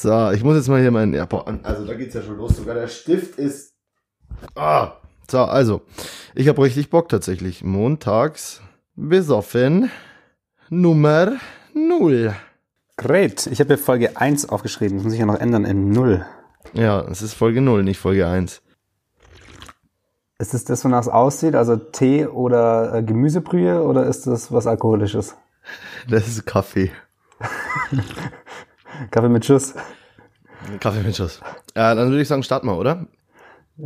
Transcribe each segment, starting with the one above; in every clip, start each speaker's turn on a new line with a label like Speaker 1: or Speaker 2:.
Speaker 1: So, ich muss jetzt mal hier meinen, ja, boah, also da geht's ja schon los. Sogar der Stift ist, ah. So, also, ich habe richtig Bock tatsächlich. Montags besoffen Nummer null.
Speaker 2: Great. Ich habe hier Folge 1 aufgeschrieben. Das muss ich ja noch ändern in 0.
Speaker 1: Ja, es ist Folge null, nicht Folge 1.
Speaker 2: Ist es das, wonach es aussieht? Also Tee oder äh, Gemüsebrühe oder ist das was Alkoholisches?
Speaker 1: Das ist Kaffee.
Speaker 2: Kaffee mit Schuss.
Speaker 1: Kaffee mit Schuss. Ja, dann würde ich sagen, starten wir, oder?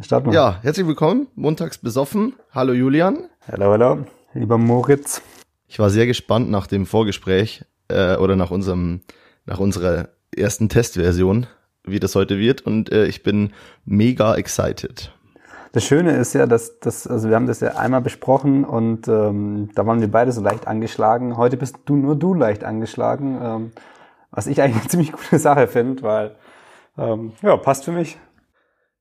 Speaker 2: Starten wir.
Speaker 1: Ja, herzlich willkommen. Montags besoffen. Hallo Julian.
Speaker 2: Hallo, hallo. Lieber Moritz.
Speaker 1: Ich war sehr gespannt nach dem Vorgespräch äh, oder nach unserem, nach unserer ersten Testversion, wie das heute wird. Und äh, ich bin mega excited.
Speaker 2: Das Schöne ist ja, dass das, also wir haben das ja einmal besprochen und ähm, da waren wir beide so leicht angeschlagen. Heute bist du nur du leicht angeschlagen, ähm, was ich eigentlich eine ziemlich gute Sache finde, weil ähm, ja passt für mich.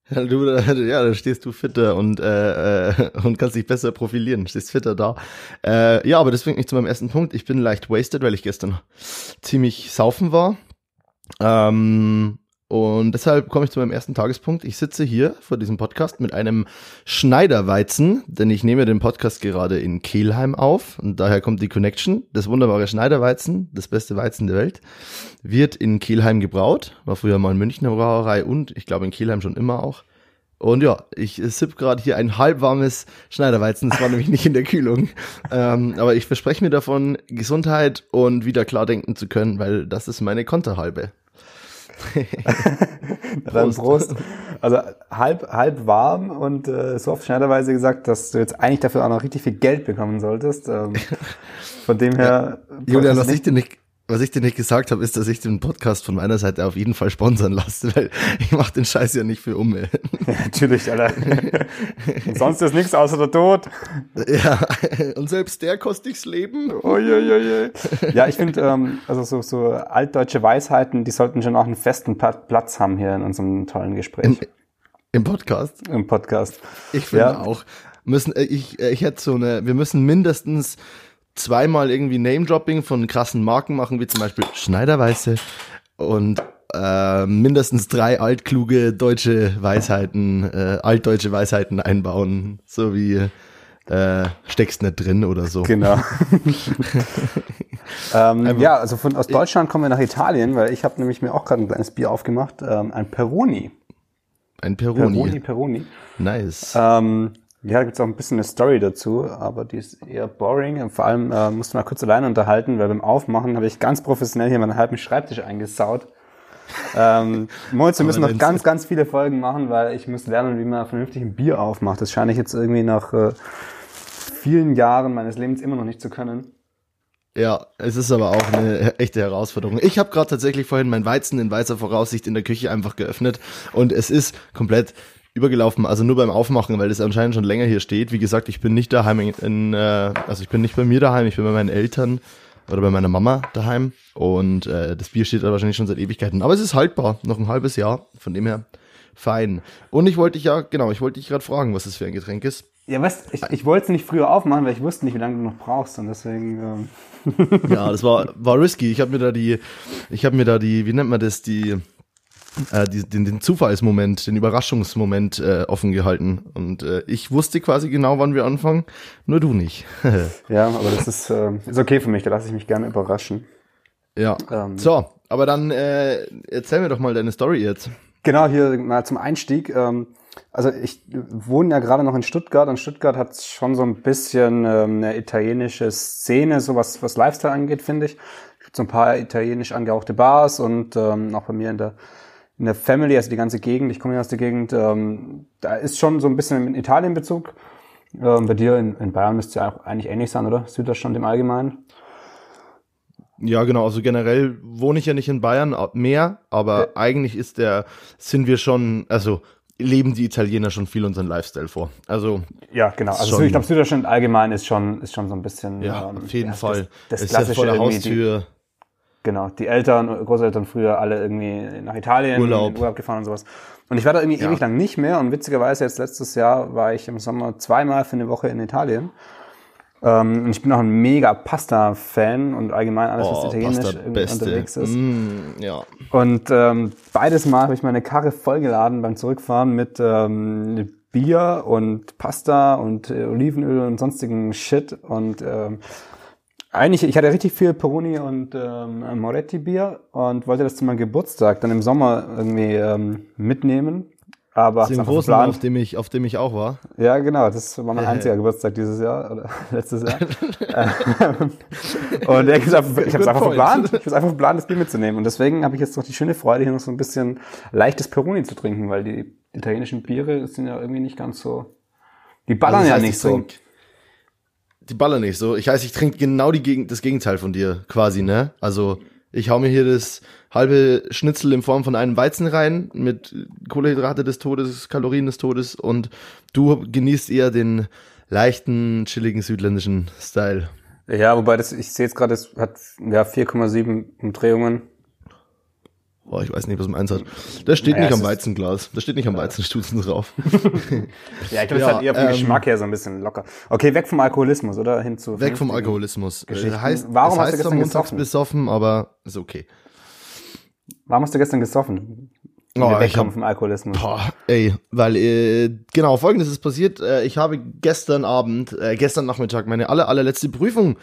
Speaker 1: Ja, du, ja, da stehst du fitter und, äh, äh, und kannst dich besser profilieren, stehst fitter da. Äh, ja, aber das bringt mich zu meinem ersten Punkt. Ich bin leicht wasted, weil ich gestern ziemlich saufen war. Ähm, und deshalb komme ich zu meinem ersten Tagespunkt. Ich sitze hier vor diesem Podcast mit einem Schneiderweizen, denn ich nehme den Podcast gerade in Kehlheim auf und daher kommt die Connection. Das wunderbare Schneiderweizen, das beste Weizen der Welt, wird in Kehlheim gebraut. War früher mal in Münchner Brauerei und ich glaube in Kehlheim schon immer auch. Und ja, ich sipp gerade hier ein halbwarmes Schneiderweizen. Das war nämlich nicht in der Kühlung. Ähm, aber ich verspreche mir davon Gesundheit und wieder klar denken zu können, weil das ist meine Konterhalbe.
Speaker 2: Dann Prost. Also halb, halb warm und äh, so oft schneiderweise gesagt, dass du jetzt eigentlich dafür auch noch richtig viel Geld bekommen solltest. Ähm, von dem her.
Speaker 1: Ja, Julian, was ich dir nicht, was ich dir nicht gesagt habe, ist, dass ich den Podcast von meiner Seite auf jeden Fall sponsern lasse, weil ich mache den Scheiß ja nicht für Umme.
Speaker 2: Ja, natürlich, Alter. Sonst ist nichts außer der Tod.
Speaker 1: Ja, und selbst der kostet ich's Leben.
Speaker 2: Uiuiui. Ja, ich finde, ähm, also so, so altdeutsche Weisheiten, die sollten schon auch einen festen Platz haben hier in unserem tollen Gespräch.
Speaker 1: Im, im Podcast?
Speaker 2: Im Podcast.
Speaker 1: Ich finde ja. auch. Müssen, äh, ich, äh, ich hätte so eine, wir müssen mindestens zweimal irgendwie Name-Dropping von krassen Marken machen, wie zum Beispiel Schneiderweiße und äh, mindestens drei altkluge deutsche Weisheiten, äh, altdeutsche Weisheiten einbauen, so wie äh, steckst nicht drin oder so.
Speaker 2: Genau. ähm, ja, also von aus Deutschland kommen wir nach Italien, weil ich habe nämlich mir auch gerade ein kleines Bier aufgemacht, ähm, ein Peroni.
Speaker 1: Ein Peroni.
Speaker 2: Peroni, Peroni.
Speaker 1: Nice.
Speaker 2: Ähm, ja, da gibt's auch ein bisschen eine Story dazu, aber die ist eher boring. Und vor allem äh, musste mal kurz alleine unterhalten, weil beim Aufmachen habe ich ganz professionell hier meinen halben Schreibtisch eingesaut. ähm, Moritz, wir müssen noch ganz, ganz viele Folgen machen, weil ich muss lernen, wie man vernünftig ein Bier aufmacht. Das scheine ich jetzt irgendwie nach äh, vielen Jahren meines Lebens immer noch nicht zu können.
Speaker 1: Ja, es ist aber auch eine echte Herausforderung. Ich habe gerade tatsächlich vorhin mein Weizen in weißer Voraussicht in der Küche einfach geöffnet und es ist komplett übergelaufen, also nur beim Aufmachen, weil das anscheinend schon länger hier steht. Wie gesagt, ich bin nicht daheim in, in äh, also ich bin nicht bei mir daheim, ich bin bei meinen Eltern oder bei meiner Mama daheim und äh, das Bier steht da wahrscheinlich schon seit Ewigkeiten. Aber es ist haltbar, noch ein halbes Jahr, von dem her fein. Und ich wollte dich ja, genau, ich wollte dich gerade fragen, was das für ein Getränk ist.
Speaker 2: Ja, was? Ich, ich wollte es nicht früher aufmachen, weil ich wusste nicht, wie lange du noch brauchst und deswegen.
Speaker 1: Ähm. ja, das war war risky. Ich habe mir da die, ich habe mir da die, wie nennt man das, die äh, die, den, den Zufallsmoment, den Überraschungsmoment äh, offen gehalten. Und äh, ich wusste quasi genau, wann wir anfangen, nur du nicht.
Speaker 2: ja, aber das ist, äh, ist okay für mich, da lasse ich mich gerne überraschen.
Speaker 1: Ja. Ähm. So, aber dann äh, erzähl mir doch mal deine Story jetzt.
Speaker 2: Genau, hier mal zum Einstieg. Ähm, also ich wohne ja gerade noch in Stuttgart und Stuttgart hat schon so ein bisschen ähm, eine italienische Szene, so was, was Lifestyle angeht, finde ich. Es gibt so ein paar italienisch angehauchte Bars und ähm, auch bei mir in der in der Family, also die ganze Gegend, ich komme ja aus der Gegend, ähm, da ist schon so ein bisschen ein Italien-Bezug. Ähm, bei dir in, in Bayern müsste ja auch eigentlich ähnlich sein, oder? Süddeutschland im Allgemeinen.
Speaker 1: Ja, genau. Also generell wohne ich ja nicht in Bayern mehr, aber ja. eigentlich ist der, sind wir schon, also leben die Italiener schon viel unseren Lifestyle vor. Also
Speaker 2: ja, genau. Also schon, ich glaube, Süddeutschland allgemein ist schon ist schon so ein bisschen
Speaker 1: ja, ähm, auf jeden ja, Fall.
Speaker 2: Das, das klassische
Speaker 1: ist ja vor der Haustür.
Speaker 2: Die, Genau, die Eltern, Großeltern früher alle irgendwie nach Italien
Speaker 1: Urlaub,
Speaker 2: Urlaub gefahren und sowas. Und ich war da irgendwie ja. ewig lang nicht mehr und witzigerweise jetzt letztes Jahr war ich im Sommer zweimal für eine Woche in Italien. Ähm, und ich bin auch ein mega Pasta-Fan und allgemein alles, was
Speaker 1: Oh,
Speaker 2: italienisch unterwegs ist.
Speaker 1: Mm, ja.
Speaker 2: Und ähm, beides Mal habe ich meine Karre vollgeladen beim Zurückfahren mit ähm, Bier und Pasta und äh, Olivenöl und sonstigen Shit. Und ähm, eigentlich, ich hatte richtig viel Peroni und ähm, Moretti-Bier und wollte das zu meinem Geburtstag dann im Sommer irgendwie ähm, mitnehmen. Aber
Speaker 1: Den
Speaker 2: einfach
Speaker 1: großen, auf dem ich, auf dem ich auch war.
Speaker 2: Ja, genau, das war mein
Speaker 1: Äh.
Speaker 2: einziger Geburtstag dieses Jahr oder letztes Jahr. Ähm, und er gesagt, ich habe es einfach verplant, ich habe einfach verplant, das Bier mitzunehmen. Und deswegen habe ich jetzt noch die schöne Freude, hier noch so ein bisschen leichtes Peroni zu trinken, weil die italienischen Biere sind ja irgendwie nicht ganz so, die ballern
Speaker 1: Also das
Speaker 2: ja
Speaker 1: heißt,
Speaker 2: nicht
Speaker 1: ich
Speaker 2: so.
Speaker 1: Die ballern nicht so. Ich heißt, ich trinke genau die Gegen das Gegenteil von dir, quasi, ne? Also, ich hau mir hier das halbe Schnitzel in Form von einem Weizen rein, mit Kohlenhydrate des Todes, Kalorien des Todes und du genießt eher den leichten, chilligen südländischen Style.
Speaker 2: Ja, wobei das, ich sehe jetzt gerade, es hat ja 4,7 Umdrehungen.
Speaker 1: Boah, ich weiß nicht, was meins hat. Das steht
Speaker 2: Naja,
Speaker 1: nicht am Weizenglas. Das steht nicht am Weizenstutzen drauf.
Speaker 2: Ja, ich glaube,
Speaker 1: Ja,
Speaker 2: es hat eher vom
Speaker 1: ähm,
Speaker 2: Geschmack her so ein bisschen locker. Okay, weg vom Alkoholismus, oder? Hin zu
Speaker 1: Weg vom Alkoholismus.
Speaker 2: Geschichten.
Speaker 1: Äh, heißt,
Speaker 2: Warum hast du
Speaker 1: heißt
Speaker 2: gestern
Speaker 1: zwar montags
Speaker 2: gesoffen?
Speaker 1: besoffen, aber ist okay.
Speaker 2: Warum hast du gestern gesoffen?
Speaker 1: Oh,
Speaker 2: wir
Speaker 1: ich
Speaker 2: wegkommen
Speaker 1: hab-
Speaker 2: vom Alkoholismus.
Speaker 1: Boah, ey, weil, äh, genau, folgendes ist passiert. Äh, ich habe gestern Abend, äh, gestern Nachmittag meine aller, allerletzte Prüfung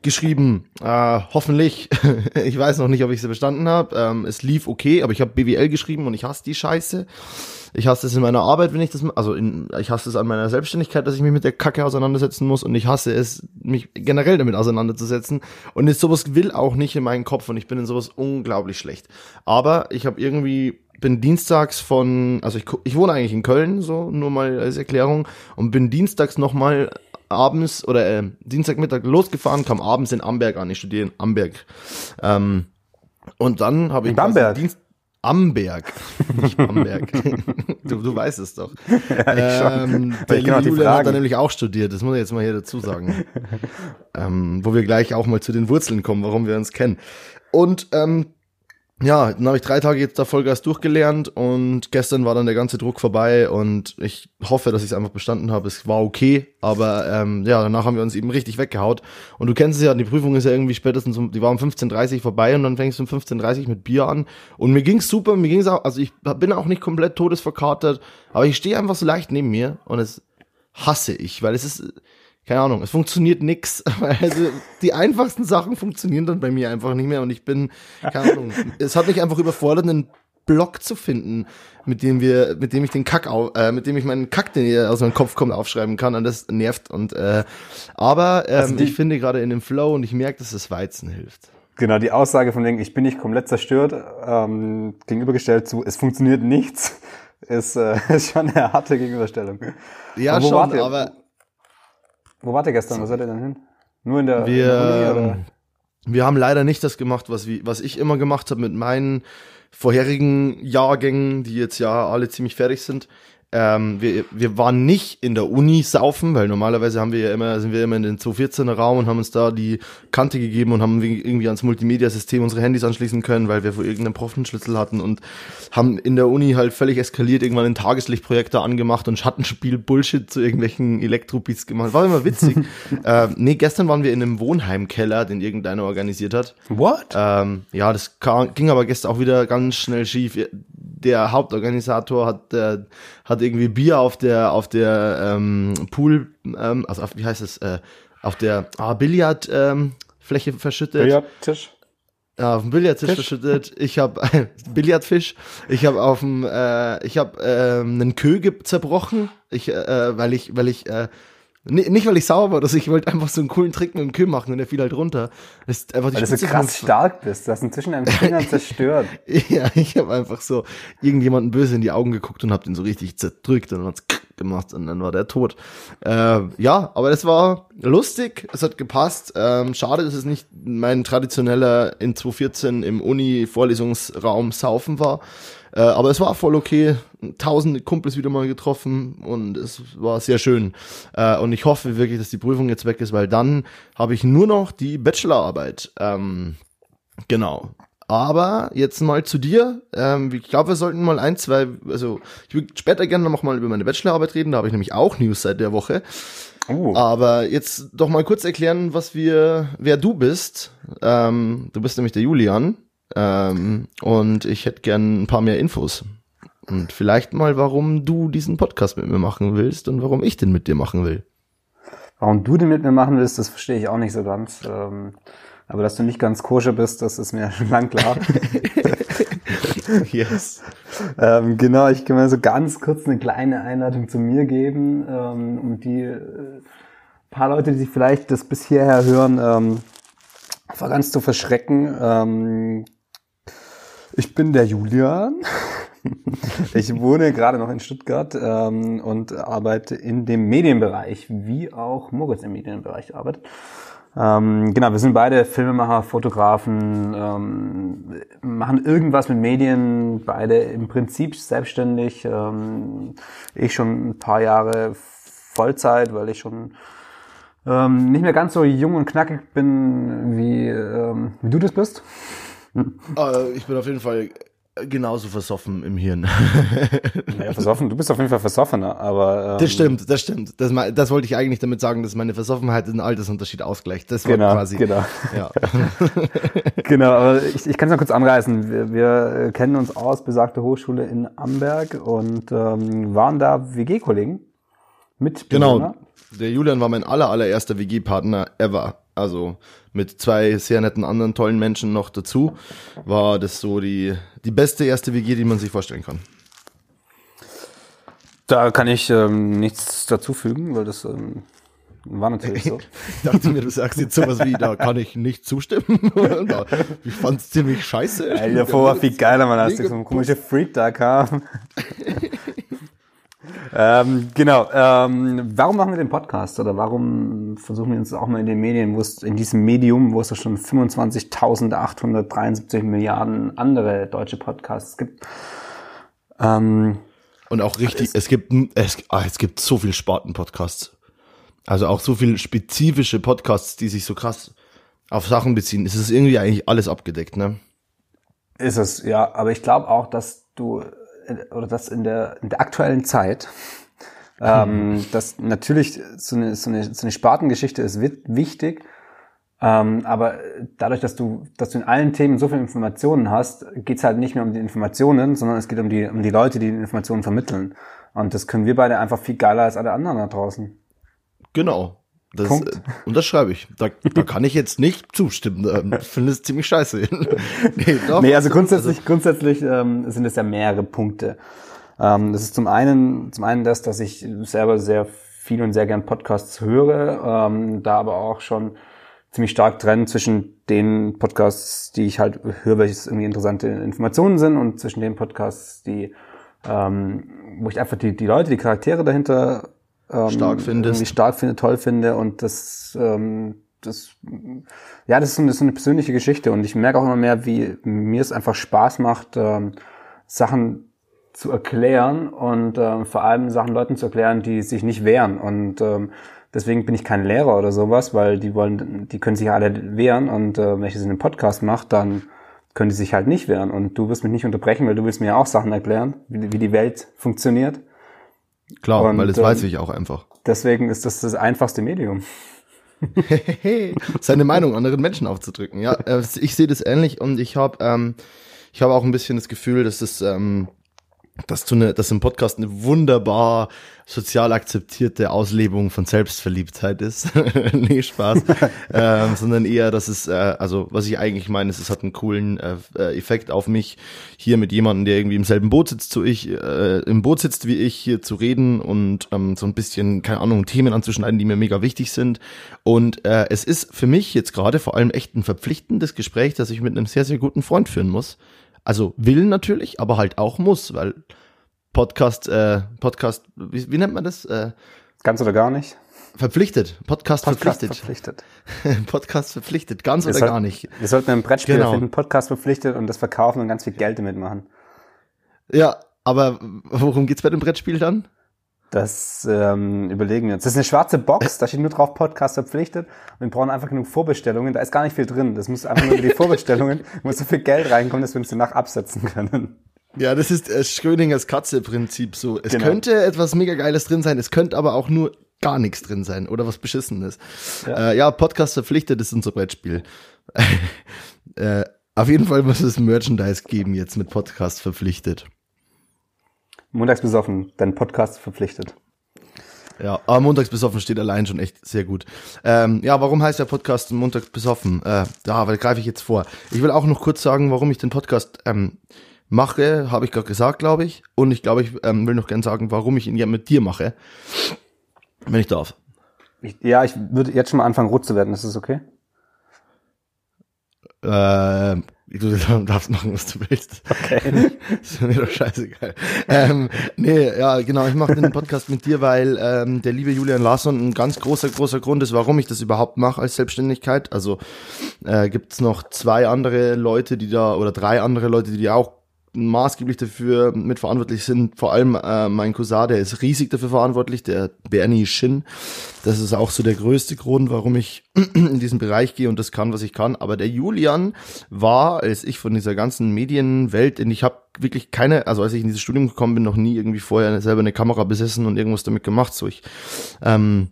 Speaker 1: geschrieben. Äh, hoffentlich. ich weiß noch nicht, ob ich sie bestanden habe. Ähm, es lief okay, aber ich habe BWL geschrieben und ich hasse die Scheiße. Ich hasse es in meiner Arbeit, wenn ich das, also in, ich hasse es an meiner Selbstständigkeit, dass ich mich mit der Kacke auseinandersetzen muss und ich hasse es, mich generell damit auseinanderzusetzen und jetzt sowas will auch nicht in meinen Kopf und ich bin in sowas unglaublich schlecht. Aber ich habe irgendwie bin dienstags von, also ich, ich wohne eigentlich in Köln, so nur mal als Erklärung, und bin dienstags nochmal abends oder äh, Dienstagmittag losgefahren, kam abends in Amberg an. Ich studiere in Amberg. Ähm, und dann habe ich
Speaker 2: In Bamberg?
Speaker 1: Dienst Amberg, nicht Bamberg. du, du weißt es doch. ähm, der
Speaker 2: Ich auch die
Speaker 1: liebe Julian hat da nämlich auch studiert, das muss ich jetzt mal hier dazu sagen. ähm, wo wir gleich auch mal zu den Wurzeln kommen, warum wir uns kennen. Und ähm, ja, dann habe ich drei Tage jetzt da Vollgas durchgelernt und gestern war dann der ganze Druck vorbei und ich hoffe, dass ich es einfach bestanden habe. Es war okay, aber ähm, ja, danach haben wir uns eben richtig weggehaut. Und du kennst es ja, die Prüfung ist ja irgendwie spätestens um, die war um 15.30 Uhr vorbei und dann fängst du um 15.30 Uhr mit Bier an. Und mir ging's super, mir ging's auch, also ich bin auch nicht komplett todesverkatert, aber ich stehe einfach so leicht neben mir und es hasse ich, weil es ist, keine Ahnung, es funktioniert nix. Also die einfachsten Sachen funktionieren dann bei mir einfach nicht mehr und ich bin, keine Ahnung, es hat mich einfach überfordert, einen Block zu finden, mit dem wir, mit dem ich den Kack, au, äh, mit dem ich meinen Kack, den aus meinem Kopf kommt, aufschreiben kann und das nervt und äh, aber ähm,
Speaker 2: Also die-
Speaker 1: ich finde gerade in dem Flow und ich merke, dass das Weizen hilft.
Speaker 2: Genau, die Aussage von wegen, ich bin nicht komplett zerstört, ähm, gegenübergestellt zu, es funktioniert nichts, ist, äh, ist schon eine harte Gegenüberstellung.
Speaker 1: Ja, schon, aber
Speaker 2: Wo wart ihr gestern? Wo seid ihr denn hin? Nur in der, in
Speaker 1: Wir,
Speaker 2: der Uni, oder?
Speaker 1: wir haben leider nicht das gemacht, was, wie, was ich immer gemacht habe mit meinen vorherigen Jahrgängen, die jetzt ja alle ziemlich fertig sind. Ähm, wir, wir waren nicht in der Uni saufen, weil normalerweise haben wir ja immer, sind wir immer in den 214er Raum und haben uns da die Kante gegeben und haben irgendwie ans Multimedia-System unsere Handys anschließen können, weil wir vor irgendeinem Profenschlüssel hatten und haben in der Uni halt völlig eskaliert, irgendwann einen Tageslichtprojektor angemacht und Schattenspiel Bullshit zu irgendwelchen Elektrobeats gemacht. War immer witzig. ähm, nee, gestern waren wir in einem Wohnheimkeller, den irgendeiner organisiert hat.
Speaker 2: What?
Speaker 1: Ähm, ja, das kam, ging aber gestern auch wieder ganz schnell schief. Der Hauptorganisator hat, äh, hat irgendwie Bier auf der auf der ähm, Pool, ähm, also auf, wie heißt es, äh, auf der ah, Billard ähm, verschüttet.
Speaker 2: Billardtisch?
Speaker 1: Ja, auf dem Billardtisch
Speaker 2: Fisch?
Speaker 1: verschüttet. Ich habe Billardfisch. Ich habe auf dem, äh, ich habe ähm, einen Köge zerbrochen. Ich, äh, weil ich, weil ich, äh, nicht weil ich sauer war, dass ich wollte einfach so einen coolen Trick mit dem Kö machen und der fiel halt runter. Das ist einfach die
Speaker 2: Weil du so
Speaker 1: Spitze
Speaker 2: krass stark bist. Du hast ihn zwischen deinen Fingern zerstört.
Speaker 1: Ja, ich habe einfach so irgendjemanden böse in die Augen geguckt und habe den so richtig zerdrückt und dann hat's gemacht und dann war der tot. Äh, ja, aber das war lustig, es hat gepasst. Ähm, schade, dass es nicht mein traditioneller in 2014 im Uni-Vorlesungsraum saufen war. Äh, aber es war voll okay. Tausende Kumpels wieder mal getroffen und es war sehr schön. Äh, und ich hoffe wirklich, dass die Prüfung jetzt weg ist, weil dann habe ich nur noch die Bachelorarbeit. Ähm, Genau. Aber jetzt mal zu dir. Ähm, ich glaube, wir sollten mal ein, zwei, also ich würde später gerne noch mal über meine Bachelorarbeit reden, da habe ich nämlich auch News seit der Woche. Uh. Aber jetzt doch mal kurz erklären, was wir, wer du bist. Ähm, du bist nämlich der Julian. Ähm, und ich hätte gern ein paar mehr Infos. Und vielleicht mal, warum du diesen Podcast mit mir machen willst und warum ich den mit dir machen will.
Speaker 2: Warum du den mit mir machen willst, das verstehe ich auch nicht so ganz. Ähm, aber dass du nicht ganz koscher bist, das ist mir schon lang klar. yes. Ähm, genau, ich kann mal so ganz kurz eine kleine Einleitung zu mir geben, ähm, um die äh, paar Leute, die vielleicht das bis hierher hören, ähm, vor ganz zu verschrecken. Ähm, ich bin der Julian. ich wohne gerade noch in Stuttgart ähm, und arbeite in dem Medienbereich, wie auch Moritz im Medienbereich arbeitet. Ähm, genau, wir sind beide Filmemacher, Fotografen, ähm, machen irgendwas mit Medien, beide im Prinzip selbstständig. Ähm, ich schon ein paar Jahre Vollzeit, weil ich schon ähm, nicht mehr ganz so jung und knackig bin, wie, ähm, wie du das bist.
Speaker 1: Äh, ich bin auf jeden Fall genauso versoffen im Hirn.
Speaker 2: naja, versoffen, du bist auf jeden Fall versoffener, aber.
Speaker 1: Ähm, das stimmt, das stimmt. Das, das wollte ich eigentlich damit sagen, dass meine Versoffenheit den Altersunterschied ausgleicht. Das war
Speaker 2: genau,
Speaker 1: quasi.
Speaker 2: Genau. Ja. genau, aber ich, ich kann es noch kurz anreißen. Wir, wir kennen uns aus, besagte Hochschule in Amberg und ähm, waren da WG-Kollegen mit
Speaker 1: Genau. Der Julian war mein aller, allererster WG-Partner ever. Also mit zwei sehr netten anderen tollen Menschen noch dazu, war das so die, die beste erste WG, die man sich vorstellen kann.
Speaker 2: Da kann ich ähm, nichts dazufügen, weil das ähm, war natürlich so.
Speaker 1: ich dachte mir, du sagst jetzt sowas wie, da kann ich nicht zustimmen. ich fand's ziemlich scheiße.
Speaker 2: Ey, davor war viel geiler, man, als so ein komischer Freak da kam. Ähm, genau. Ähm, warum machen wir den Podcast oder warum versuchen wir uns auch mal in den Medien, wo es in diesem Medium, wo es ja schon 25.873 Milliarden andere deutsche Podcasts gibt.
Speaker 1: Ähm, und auch richtig, es, es gibt es, ah, es gibt so viel Sparten-Podcasts. Also auch so viel spezifische Podcasts, die sich so krass auf Sachen beziehen. Es ist irgendwie eigentlich alles abgedeckt, ne?
Speaker 2: Ist es, ja. Aber ich glaube auch, dass du oder dass in der, in der aktuellen Zeit, ähm, hm. dass natürlich so eine, so eine, so eine Spartengeschichte ist wichtig, ähm, aber dadurch, dass du, dass du in allen Themen so viele Informationen hast, geht's halt nicht mehr um die Informationen, sondern es geht um die, um die Leute, die die Informationen vermitteln. Und das können wir beide einfach viel geiler als alle anderen da draußen.
Speaker 1: Genau. Das, Punkt. Äh, und das schreibe ich. Da, da kann ich jetzt nicht zustimmen. Ich finde es ziemlich scheiße.
Speaker 2: nee, doch, nee, also grundsätzlich, also, grundsätzlich ähm, sind es ja mehrere Punkte. Ähm, das ist zum einen, zum einen das, dass ich selber sehr viel und sehr gern Podcasts höre, ähm, da aber auch schon ziemlich stark trennen zwischen den Podcasts, die ich halt höre, welches irgendwie interessante Informationen sind und zwischen den Podcasts, die ähm, wo ich einfach die, die Leute, die Charaktere dahinter
Speaker 1: ähm, stark findest.
Speaker 2: irgendwie stark finde, toll finde und das, ähm, das, ja, das ist, so, das ist eine persönliche Geschichte und ich merke auch immer mehr, wie mir es einfach Spaß macht, ähm, Sachen zu erklären und ähm, vor allem Sachen Leuten zu erklären, die sich nicht wehren und ähm, deswegen bin ich kein Lehrer oder sowas, weil die wollen, die können sich ja alle wehren und äh, wenn ich das in einem Podcast mache, dann können die sich halt nicht wehren und du wirst mich nicht unterbrechen, weil du willst mir ja auch Sachen erklären, wie, wie die Welt funktioniert.
Speaker 1: Klar, und, weil das ähm, weiß ich auch einfach.
Speaker 2: Deswegen ist das das einfachste Medium.
Speaker 1: Seine Meinung anderen Menschen aufzudrücken. Ja, äh, ich sehe das ähnlich und ich habe ähm, ich habe auch ein bisschen das Gefühl, dass es ähm, dass du eine, dass im Podcast eine wunderbar sozial akzeptierte Auslebung von Selbstverliebtheit ist. nee, Spaß. ähm, sondern eher, dass es, äh, also was ich eigentlich meine, ist, es hat einen coolen äh, äh, Effekt auf mich, hier mit jemandem, der irgendwie im selben Boot sitzt, so ich, äh, im Boot sitzt wie ich, hier zu reden und ähm, so ein bisschen, keine Ahnung, Themen anzuschneiden, die mir mega wichtig sind. Und äh, es ist für mich jetzt gerade vor allem echt ein verpflichtendes Gespräch, das ich mit einem sehr, sehr guten Freund führen muss also will natürlich, aber halt auch muss, weil Podcast, äh, Podcast, wie, wie nennt man das? Äh,
Speaker 2: ganz oder gar nicht?
Speaker 1: Verpflichtet. Podcast, Podcast
Speaker 2: verpflichtet.
Speaker 1: verpflichtet. Podcast verpflichtet. Ganz wir oder sollten, gar nicht.
Speaker 2: Wir sollten ein Brettspiel genau. finden, Podcast verpflichtet und das verkaufen und ganz viel Geld damit machen.
Speaker 1: Ja, aber worum geht's bei dem Brettspiel dann?
Speaker 2: Das ähm, überlegen wir uns. Das ist eine schwarze Box, da steht nur drauf Podcast verpflichtet und wir brauchen einfach genug Vorbestellungen. Da ist gar nicht viel drin. Das muss einfach nur über die Vorbestellungen, muss so viel Geld reinkommen, dass wir uns danach absetzen können.
Speaker 1: Ja, das ist äh, Schrödingers Katze-Prinzip so. Es genau. könnte etwas mega Geiles drin sein, es könnte aber auch nur gar nichts drin sein oder was Beschissenes. Ja, äh, ja Podcast verpflichtet ist unser Brettspiel. äh, auf jeden Fall muss es Merchandise geben jetzt mit Podcast verpflichtet.
Speaker 2: Montags besoffen, dein Podcast verpflichtet.
Speaker 1: Ja, aber montags besoffen steht allein schon echt sehr gut. Ähm, ja, warum heißt der Podcast montags besoffen? Äh, da greife ich jetzt vor. Ich will auch noch kurz sagen, warum ich den Podcast ähm, mache, habe ich gerade gesagt, glaube ich. Und ich glaube, ich ähm, will noch gerne sagen, warum ich ihn ja mit dir mache. Wenn ich darf.
Speaker 2: Ich, ja, ich würde jetzt schon mal anfangen, rot zu werden. Ist das okay?
Speaker 1: Äh, du darfst machen, was du willst. Okay. ist mir doch scheißegal. ähm, nee, ja, genau, ich mache den Podcast mit dir, weil ähm, der liebe Julian Larsson ein ganz großer, großer Grund ist, warum ich das überhaupt mache als Selbstständigkeit. Also äh, gibt noch zwei andere Leute, die da, oder drei andere Leute, die auch maßgeblich dafür mitverantwortlich sind. Vor allem äh, mein Cousin, der ist riesig dafür verantwortlich, der Bernie Shin. Das ist auch so der größte Grund, warum ich in diesen Bereich gehe und das kann, was ich kann. Aber der Julian war, als ich von dieser ganzen Medienwelt, in ich habe wirklich keine, also als ich in dieses Studium gekommen bin, noch nie irgendwie vorher selber eine Kamera besessen und irgendwas damit gemacht. So ich ähm,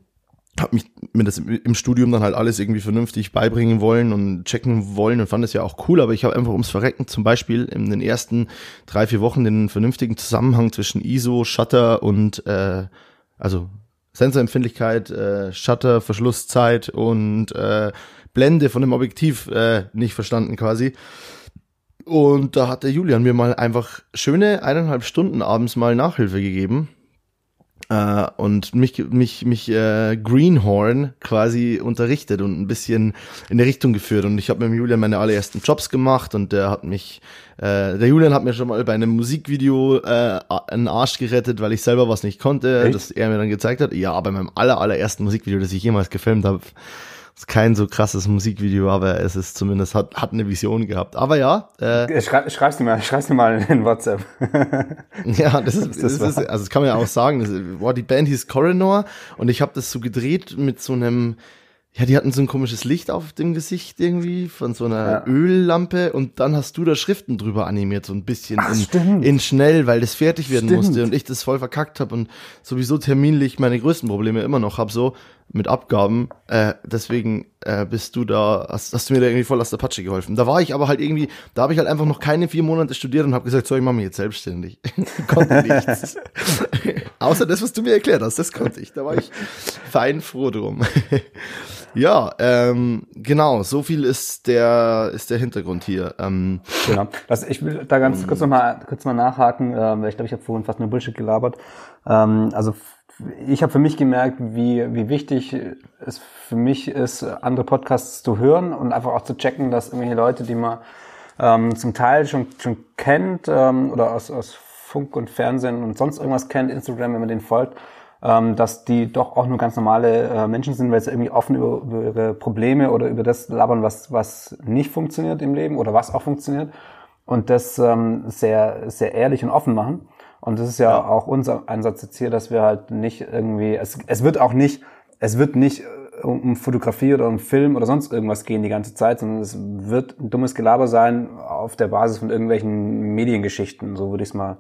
Speaker 1: habe mich mir das im Studium dann halt alles irgendwie vernünftig beibringen wollen und checken wollen und fand es ja auch cool, aber ich habe einfach ums Verrecken zum Beispiel in den ersten drei, vier Wochen den vernünftigen Zusammenhang zwischen ISO, Shutter und äh, also Sensorempfindlichkeit, äh, Shutter, Verschlusszeit und äh, Blende von dem Objektiv äh, nicht verstanden quasi. Und da hat der Julian mir mal einfach schöne eineinhalb Stunden abends mal Nachhilfe gegeben äh, und mich, mich, mich äh, Greenhorn quasi unterrichtet und ein bisschen in der Richtung geführt. Und ich habe mit dem Julian meine allerersten Jobs gemacht und der hat mich, äh, der Julian hat mir schon mal bei einem Musikvideo äh, einen Arsch gerettet, weil ich selber was nicht konnte, Echt? das er mir dann gezeigt hat. Ja, bei meinem aller, allerersten Musikvideo, das ich jemals gefilmt habe ist kein so krasses Musikvideo, aber es ist zumindest hat, hat eine Vision gehabt. Aber ja.
Speaker 2: Äh, Schrei, schreib's dir mal, schreib's dir mal in WhatsApp.
Speaker 1: ja, das ist, das, das ist, also das kann man ja auch sagen. Das, boah, die Band hieß Coronor und ich habe das so gedreht mit so einem ja, die hatten so ein komisches Licht auf dem Gesicht irgendwie von so einer ja. Öllampe und dann hast du da Schriften drüber animiert, so ein bisschen Ach, in, in, schnell, weil das fertig werden stimmt. musste und ich das voll verkackt habe und sowieso terminlich meine größten Probleme immer noch hab so mit Abgaben. Äh, deswegen äh, bist du da, hast, hast du mir da irgendwie voll aus der Patsche geholfen. Da war ich aber halt irgendwie, da habe ich halt einfach noch keine vier Monate studiert und habe gesagt, so, ich mache mich jetzt selbstständig. konnte nichts. Außer das, was du mir erklärt hast, das konnte ich. Da war ich fein froh drum. ja, ähm, genau, so viel ist der, ist der Hintergrund hier. Ähm,
Speaker 2: genau. Das, ich will da ganz kurz nochmal kurz mal nachhaken, äh, weil ich glaube, ich habe vorhin fast nur Bullshit gelabert. Ähm, also ich habe für mich gemerkt, wie, wie wichtig es für mich ist, andere Podcasts zu hören und einfach auch zu checken, dass irgendwelche Leute, die man ähm, zum Teil schon, schon kennt ähm, oder aus, aus Funk und Fernsehen und sonst irgendwas kennt, Instagram, wenn man den folgt, ähm, dass die doch auch nur ganz normale äh, Menschen sind, weil sie irgendwie offen über, über ihre Probleme oder über das labern, was, was nicht funktioniert im Leben oder was auch funktioniert und das ähm, sehr, sehr ehrlich und offen machen. Und das ist ja, ja, auch unser Ansatz jetzt hier, dass wir halt nicht irgendwie, es, es wird auch nicht, es wird nicht äh, um Fotografie oder um Film oder sonst irgendwas gehen die ganze Zeit, sondern es wird ein dummes Gelaber sein auf der Basis von irgendwelchen Mediengeschichten, so würde ich es mal,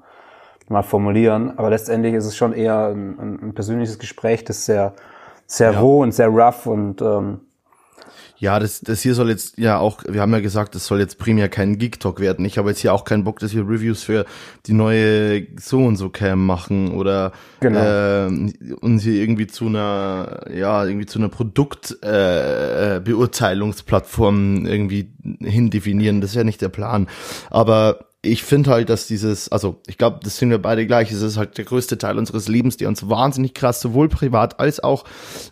Speaker 2: mal formulieren. Aber letztendlich ist es schon eher ein, ein persönliches Gespräch, das sehr, sehr ja. roh und sehr rough und ähm,
Speaker 1: ja, das, das hier soll jetzt ja auch, wir haben ja gesagt, das soll jetzt primär kein Geek-Talk werden. Ich habe jetzt hier auch keinen Bock, dass wir Reviews für die neue so und so Cam machen oder genau. äh, uns hier irgendwie zu einer, ja, irgendwie zu einer Produktbeurteilungsplattform äh, irgendwie hindefinieren. Das ist ja nicht der Plan. Aber ich finde halt, dass dieses, also ich glaube, das sind wir beide gleich, es ist halt der größte Teil unseres Lebens, der uns wahnsinnig krass, sowohl privat als auch,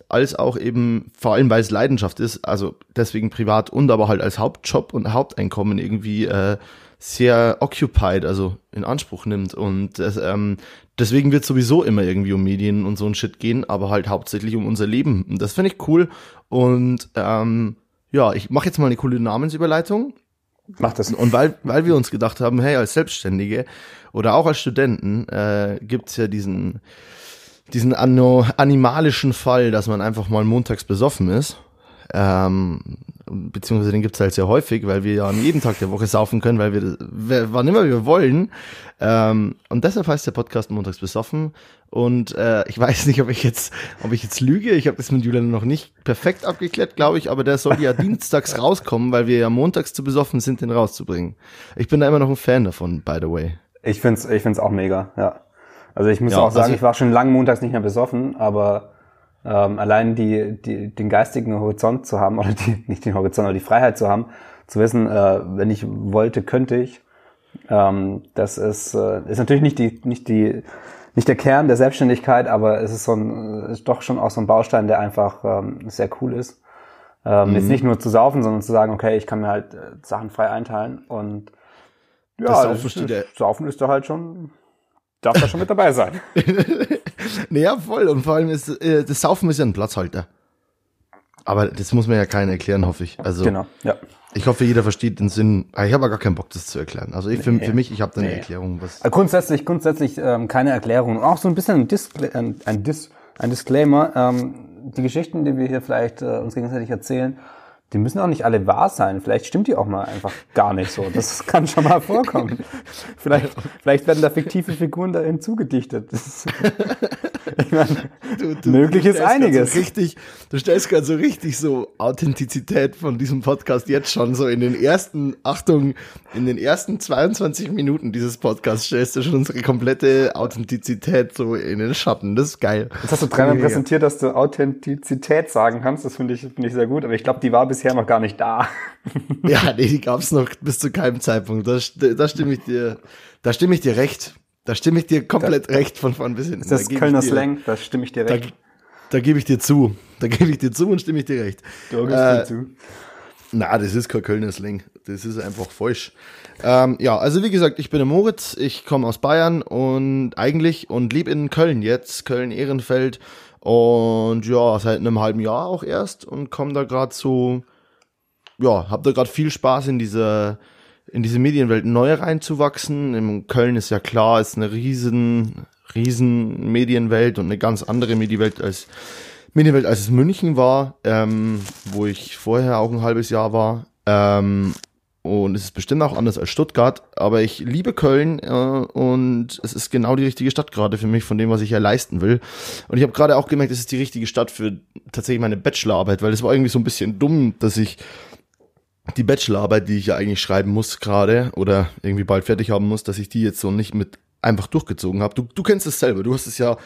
Speaker 1: als auch eben, vor allem weil es Leidenschaft ist, also deswegen privat und aber halt als Hauptjob und Haupteinkommen irgendwie äh, sehr occupied, also in Anspruch nimmt. Und das, ähm, deswegen wird sowieso immer irgendwie um Medien und so ein Shit gehen, aber halt hauptsächlich um unser Leben. Und das finde ich cool. Und ähm, ja, ich mache jetzt mal eine coole Namensüberleitung.
Speaker 2: Mach das.
Speaker 1: Und weil, weil wir uns gedacht haben, hey, als Selbstständige oder auch als Studenten äh, gibt ja diesen, diesen animalischen Fall, dass man einfach mal montags besoffen ist. Ähm, beziehungsweise den gibt's halt sehr häufig, weil wir ja an jedem Tag der Woche saufen können, weil wir, wann immer wir wollen. Ähm, und deshalb heißt der Podcast Montags besoffen. Und äh, ich weiß nicht, ob ich jetzt, ob ich jetzt lüge. Ich habe das mit Julian noch nicht perfekt abgeklärt, glaube ich, aber der soll ja dienstags rauskommen, weil wir ja montags zu besoffen sind, den rauszubringen. Ich bin da immer noch ein Fan davon, by the way.
Speaker 2: Ich find's, ich find's auch mega, ja. Also ich muss ja, auch sagen, also ich war schon lange montags nicht mehr besoffen, aber ähm, allein die, die, den geistigen Horizont zu haben, oder die, nicht den Horizont, aber die Freiheit zu haben, zu wissen, äh, wenn ich wollte, könnte ich. Ähm, das ist, äh, ist natürlich nicht die, nicht die, nicht der Kern der Selbstständigkeit, aber es ist so ein, ist doch schon auch so ein Baustein, der einfach ähm, sehr cool ist. Ähm, mhm. Jetzt nicht nur zu saufen, sondern zu sagen, okay, ich kann mir halt äh, Sachen frei einteilen und ja, das Saufen, ist, ist, Saufen ist da halt schon, darf da schon mit dabei sein.
Speaker 1: naja, voll. Und vor allem ist äh, das Saufen ist ja ein Platzhalter. Aber das muss mir ja keiner erklären, hoffe ich. Also, genau, ja. Ich hoffe, jeder versteht den Sinn. Ich habe aber gar keinen Bock, das zu erklären. Also ich, nee, für, für mich, ich habe da eine nee. Erklärung.
Speaker 2: Was grundsätzlich, grundsätzlich ähm, keine Erklärung. Auch so ein bisschen ein, Discla ein, ein, Dis ein Disclaimer. Ähm, die Geschichten, die wir hier vielleicht äh, uns gegenseitig erzählen, die müssen auch nicht alle wahr sein. Vielleicht stimmt die auch mal einfach gar nicht so. Das kann schon mal vorkommen. vielleicht, vielleicht werden da fiktive Figuren da hinzugedichtet. ich meine, du, du, möglich du ist einiges.
Speaker 1: So richtig, du stellst gerade so richtig so Authentizität von diesem Podcast jetzt schon so in den ersten, Achtung, in den ersten 22 Minuten dieses Podcasts stellst du schon unsere komplette Authentizität so in den Schatten. Das ist geil.
Speaker 2: Jetzt hast du dreimal präsentiert, dass du Authentizität sagen kannst. Das finde ich, finde ich sehr gut. Aber ich glaube, die war bis bisher noch gar nicht da.
Speaker 1: ja, nee, die gab es noch bis zu keinem Zeitpunkt. Da, da stimme ich dir, da stimme ich dir recht. Da stimme ich dir komplett da, recht von vorn bis hinten.
Speaker 2: Das ist Kölner dir, Slang, da stimme ich dir recht.
Speaker 1: Da, da gebe ich dir zu. Da gebe ich dir zu und stimme ich dir recht. Du gibst äh, dir zu. Na, das ist kein Kölner Slang. Das ist einfach falsch. Ähm, ja, also wie gesagt, ich bin der Moritz, ich komme aus Bayern und eigentlich und lebe in Köln jetzt, Köln-Ehrenfeld. Und ja, seit einem halben Jahr auch erst und komme da gerade so, ja, habe da gerade viel Spaß in diese, in diese Medienwelt neu reinzuwachsen. In Köln ist ja klar, ist eine riesen, riesen Medienwelt und eine ganz andere Medienwelt als Medienwelt, als es München war, ähm, wo ich vorher auch ein halbes Jahr war. Ähm, und es ist bestimmt auch anders als Stuttgart, aber ich liebe Köln äh, und es ist genau die richtige Stadt gerade für mich, von dem, was ich ja leisten will. Und ich habe gerade auch gemerkt, es ist die richtige Stadt für tatsächlich meine Bachelorarbeit, weil es war irgendwie so ein bisschen dumm, dass ich die Bachelorarbeit, die ich ja eigentlich schreiben muss gerade oder irgendwie bald fertig haben muss, dass ich die jetzt so nicht mit einfach durchgezogen habe. Du, du kennst es selber, du hast es ja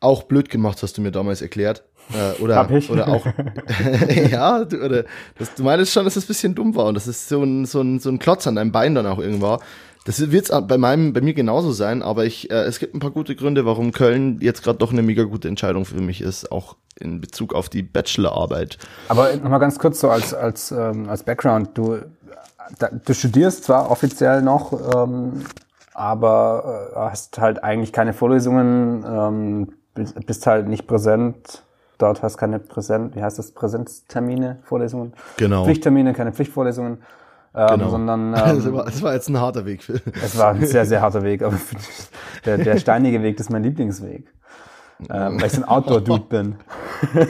Speaker 1: auch blöd gemacht, hast du mir damals erklärt. Äh, oder, oder auch, ja, du, oder, das, du meinst schon, dass es das ein bisschen dumm war und das ist so ein, so ein, so ein Klotz an deinem Bein dann auch irgendwann. Das wird bei meinem, bei mir genauso sein, aber ich, äh, es gibt ein paar gute Gründe, warum Köln jetzt gerade doch eine mega gute Entscheidung für mich ist, auch in Bezug auf die Bachelorarbeit.
Speaker 2: Aber nochmal ganz kurz so als, als, ähm, als Background, du, da, du studierst zwar offiziell noch, ähm, aber äh, hast halt eigentlich keine Vorlesungen, ähm, bist, bist halt nicht präsent dort hast keine Präsent, wie heißt das, Präsenztermine, Vorlesungen?
Speaker 1: Genau.
Speaker 2: Pflichttermine, keine Pflichtvorlesungen. Ähm, genau. sondern
Speaker 1: ähm, das, war, das war jetzt ein harter Weg.
Speaker 2: Für es war ein sehr, sehr harter Weg, aber der, der steinige Weg ist mein Lieblingsweg. Ähm, weil ich so ein Outdoor-Dude bin.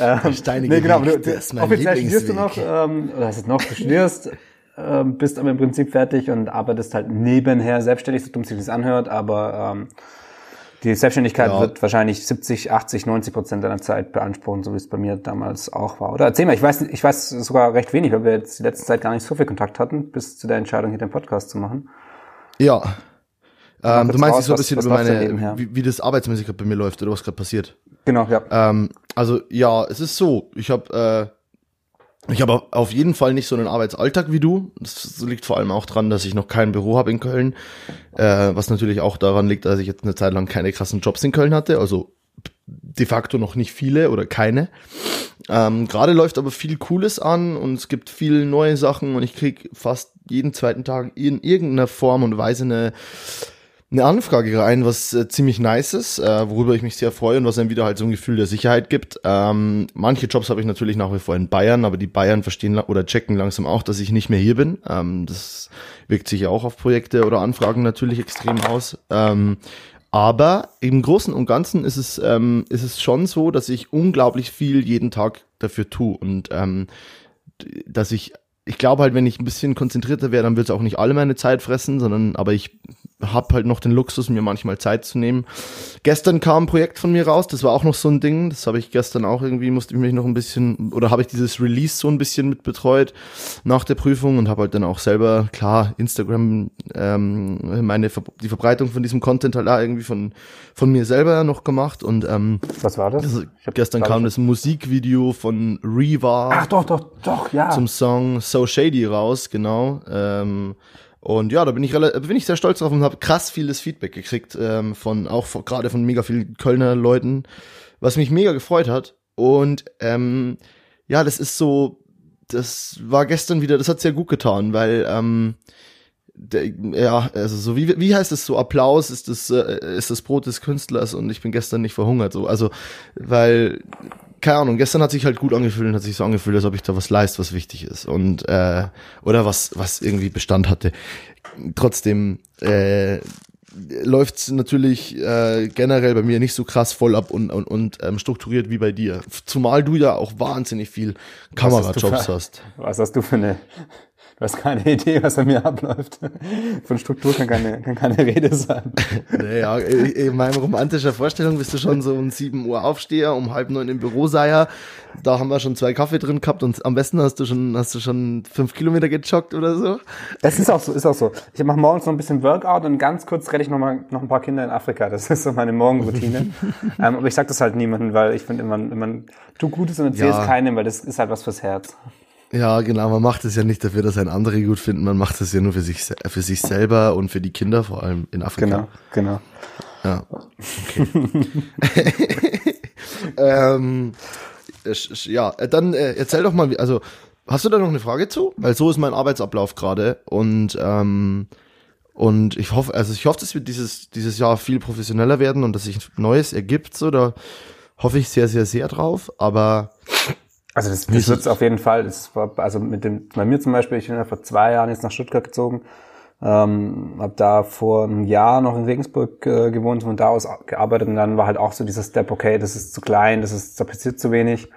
Speaker 1: ähm, steinige nee, genau, Weg,
Speaker 2: du, das ist mein offiziell studierst du noch, ähm, oder hast du noch, du studierst, ähm, bist aber im Prinzip fertig und arbeitest halt nebenher selbstständig, so dumm sich das anhört, aber ähm, die Selbstständigkeit ja. wird wahrscheinlich 70, 80, 90 Prozent deiner Zeit beanspruchen, so wie es bei mir damals auch war. Oder erzähl mal, ich weiß, ich weiß sogar recht wenig, weil wir jetzt die letzte Zeit gar nicht so viel Kontakt hatten, bis zu der Entscheidung, hier den Podcast zu machen.
Speaker 1: Ja. Ähm, du meinst raus, so ein bisschen über meine, wie, wie das arbeitsmäßig bei mir läuft oder was gerade passiert.
Speaker 2: Genau, ja.
Speaker 1: Ähm, also ja, es ist so, ich habe äh, ich habe auf jeden Fall nicht so einen Arbeitsalltag wie du. Das liegt vor allem auch dran, dass ich noch kein Büro habe in Köln. Äh, was natürlich auch daran liegt, dass ich jetzt eine Zeit lang keine krassen Jobs in Köln hatte. Also de facto noch nicht viele oder keine. Ähm, Gerade läuft aber viel Cooles an und es gibt viele neue Sachen und ich krieg fast jeden zweiten Tag in irgendeiner Form und Weise eine eine Anfrage rein, was äh, ziemlich nice ist, äh, worüber ich mich sehr freue und was einem wieder halt so ein Gefühl der Sicherheit gibt. Ähm, manche Jobs habe ich natürlich nach wie vor in Bayern, aber die Bayern verstehen oder checken langsam auch, dass ich nicht mehr hier bin. Ähm, das wirkt sich ja auch auf Projekte oder Anfragen natürlich extrem aus. Ähm, Aber im Großen und Ganzen ist es, ähm, ist es schon so, dass ich unglaublich viel jeden Tag dafür tue und ähm, dass ich ich glaube halt, wenn ich ein bisschen konzentrierter wäre, dann wird es auch nicht alle meine Zeit fressen, sondern aber ich habe halt noch den Luxus, mir manchmal Zeit zu nehmen. Gestern kam ein Projekt von mir raus, das war auch noch so ein Ding, das habe ich gestern auch irgendwie, musste ich mich noch ein bisschen, oder habe ich dieses Release so ein bisschen mit betreut nach der Prüfung und habe halt dann auch selber, klar, Instagram, ähm, meine, die Verbreitung von diesem Content halt auch irgendwie von, von mir selber noch gemacht und ähm,
Speaker 2: Was war das?
Speaker 1: also, gestern kam das Musikvideo von Reva
Speaker 2: Ach doch, doch, doch, ja.
Speaker 1: zum Song So Shady raus, genau. Ähm, und ja, da bin ich bin ich sehr stolz drauf und habe krass vieles Feedback gekriegt ähm, von auch gerade von mega vielen Kölner Leuten, was mich mega gefreut hat. Und ähm, ja, das ist so, das war gestern wieder, das hat sehr gut getan, weil ähm, der, ja, also so wie wie heißt es so Applaus ist das äh, ist das Brot des Künstlers und ich bin gestern nicht verhungert so also weil keine Ahnung gestern hat sich halt gut angefühlt und hat sich so angefühlt als ob ich da was leist was wichtig ist und äh, oder was was irgendwie Bestand hatte trotzdem äh, läuft's natürlich äh, generell bei mir nicht so krass voll ab und, und, und ähm, strukturiert wie bei dir. Zumal du ja auch wahnsinnig viel Kamerajobs hast.
Speaker 2: Was hast du für eine, du hast keine Idee, was an mir abläuft. Von Struktur kann keine, kann keine Rede sein.
Speaker 1: Naja, in meiner romantischen Vorstellung bist du schon so um 7 Uhr Aufsteher, um halb neun im Büro sei er. Da haben wir schon zwei Kaffee drin gehabt und am besten hast du schon, hast du schon fünf Kilometer gejoggt oder so.
Speaker 2: Das ist auch so, ist auch so. Ich mache morgens noch ein bisschen Workout und ganz kurz rette ich noch mal noch ein paar Kinder in Afrika. Das ist so meine Morgenroutine. ähm, aber ich sag das halt niemandem, weil ich finde, man, man tut Gutes und erzählt
Speaker 1: Ja.
Speaker 2: es keinem, weil das ist halt was fürs Herz.
Speaker 1: Ja, genau, man macht es ja nicht dafür, dass ein andere gut finden, man macht es ja nur für sich, für sich selber und für die Kinder, vor allem in Afrika.
Speaker 2: Genau, genau.
Speaker 1: Ja. Okay. ähm, ja, dann äh, erzähl doch mal, also hast du da noch eine Frage zu? Weil so ist mein Arbeitsablauf gerade und ähm, und ich hoffe, also ich hoffe, dass wir dieses dieses Jahr viel professioneller werden und dass sich Neues ergibt. So, da hoffe ich sehr, sehr, sehr drauf. Aber
Speaker 2: Also das, das wird
Speaker 1: es?
Speaker 2: auf jeden Fall. Das war, also mit dem, bei mir zum Beispiel, ich bin ja vor zwei Jahren jetzt nach Stuttgart gezogen, ähm, habe da vor einem Jahr noch in Regensburg äh, gewohnt, von da aus gearbeitet und dann war halt auch so dieser Step, okay, das ist zu klein, das ist, da passiert zu wenig.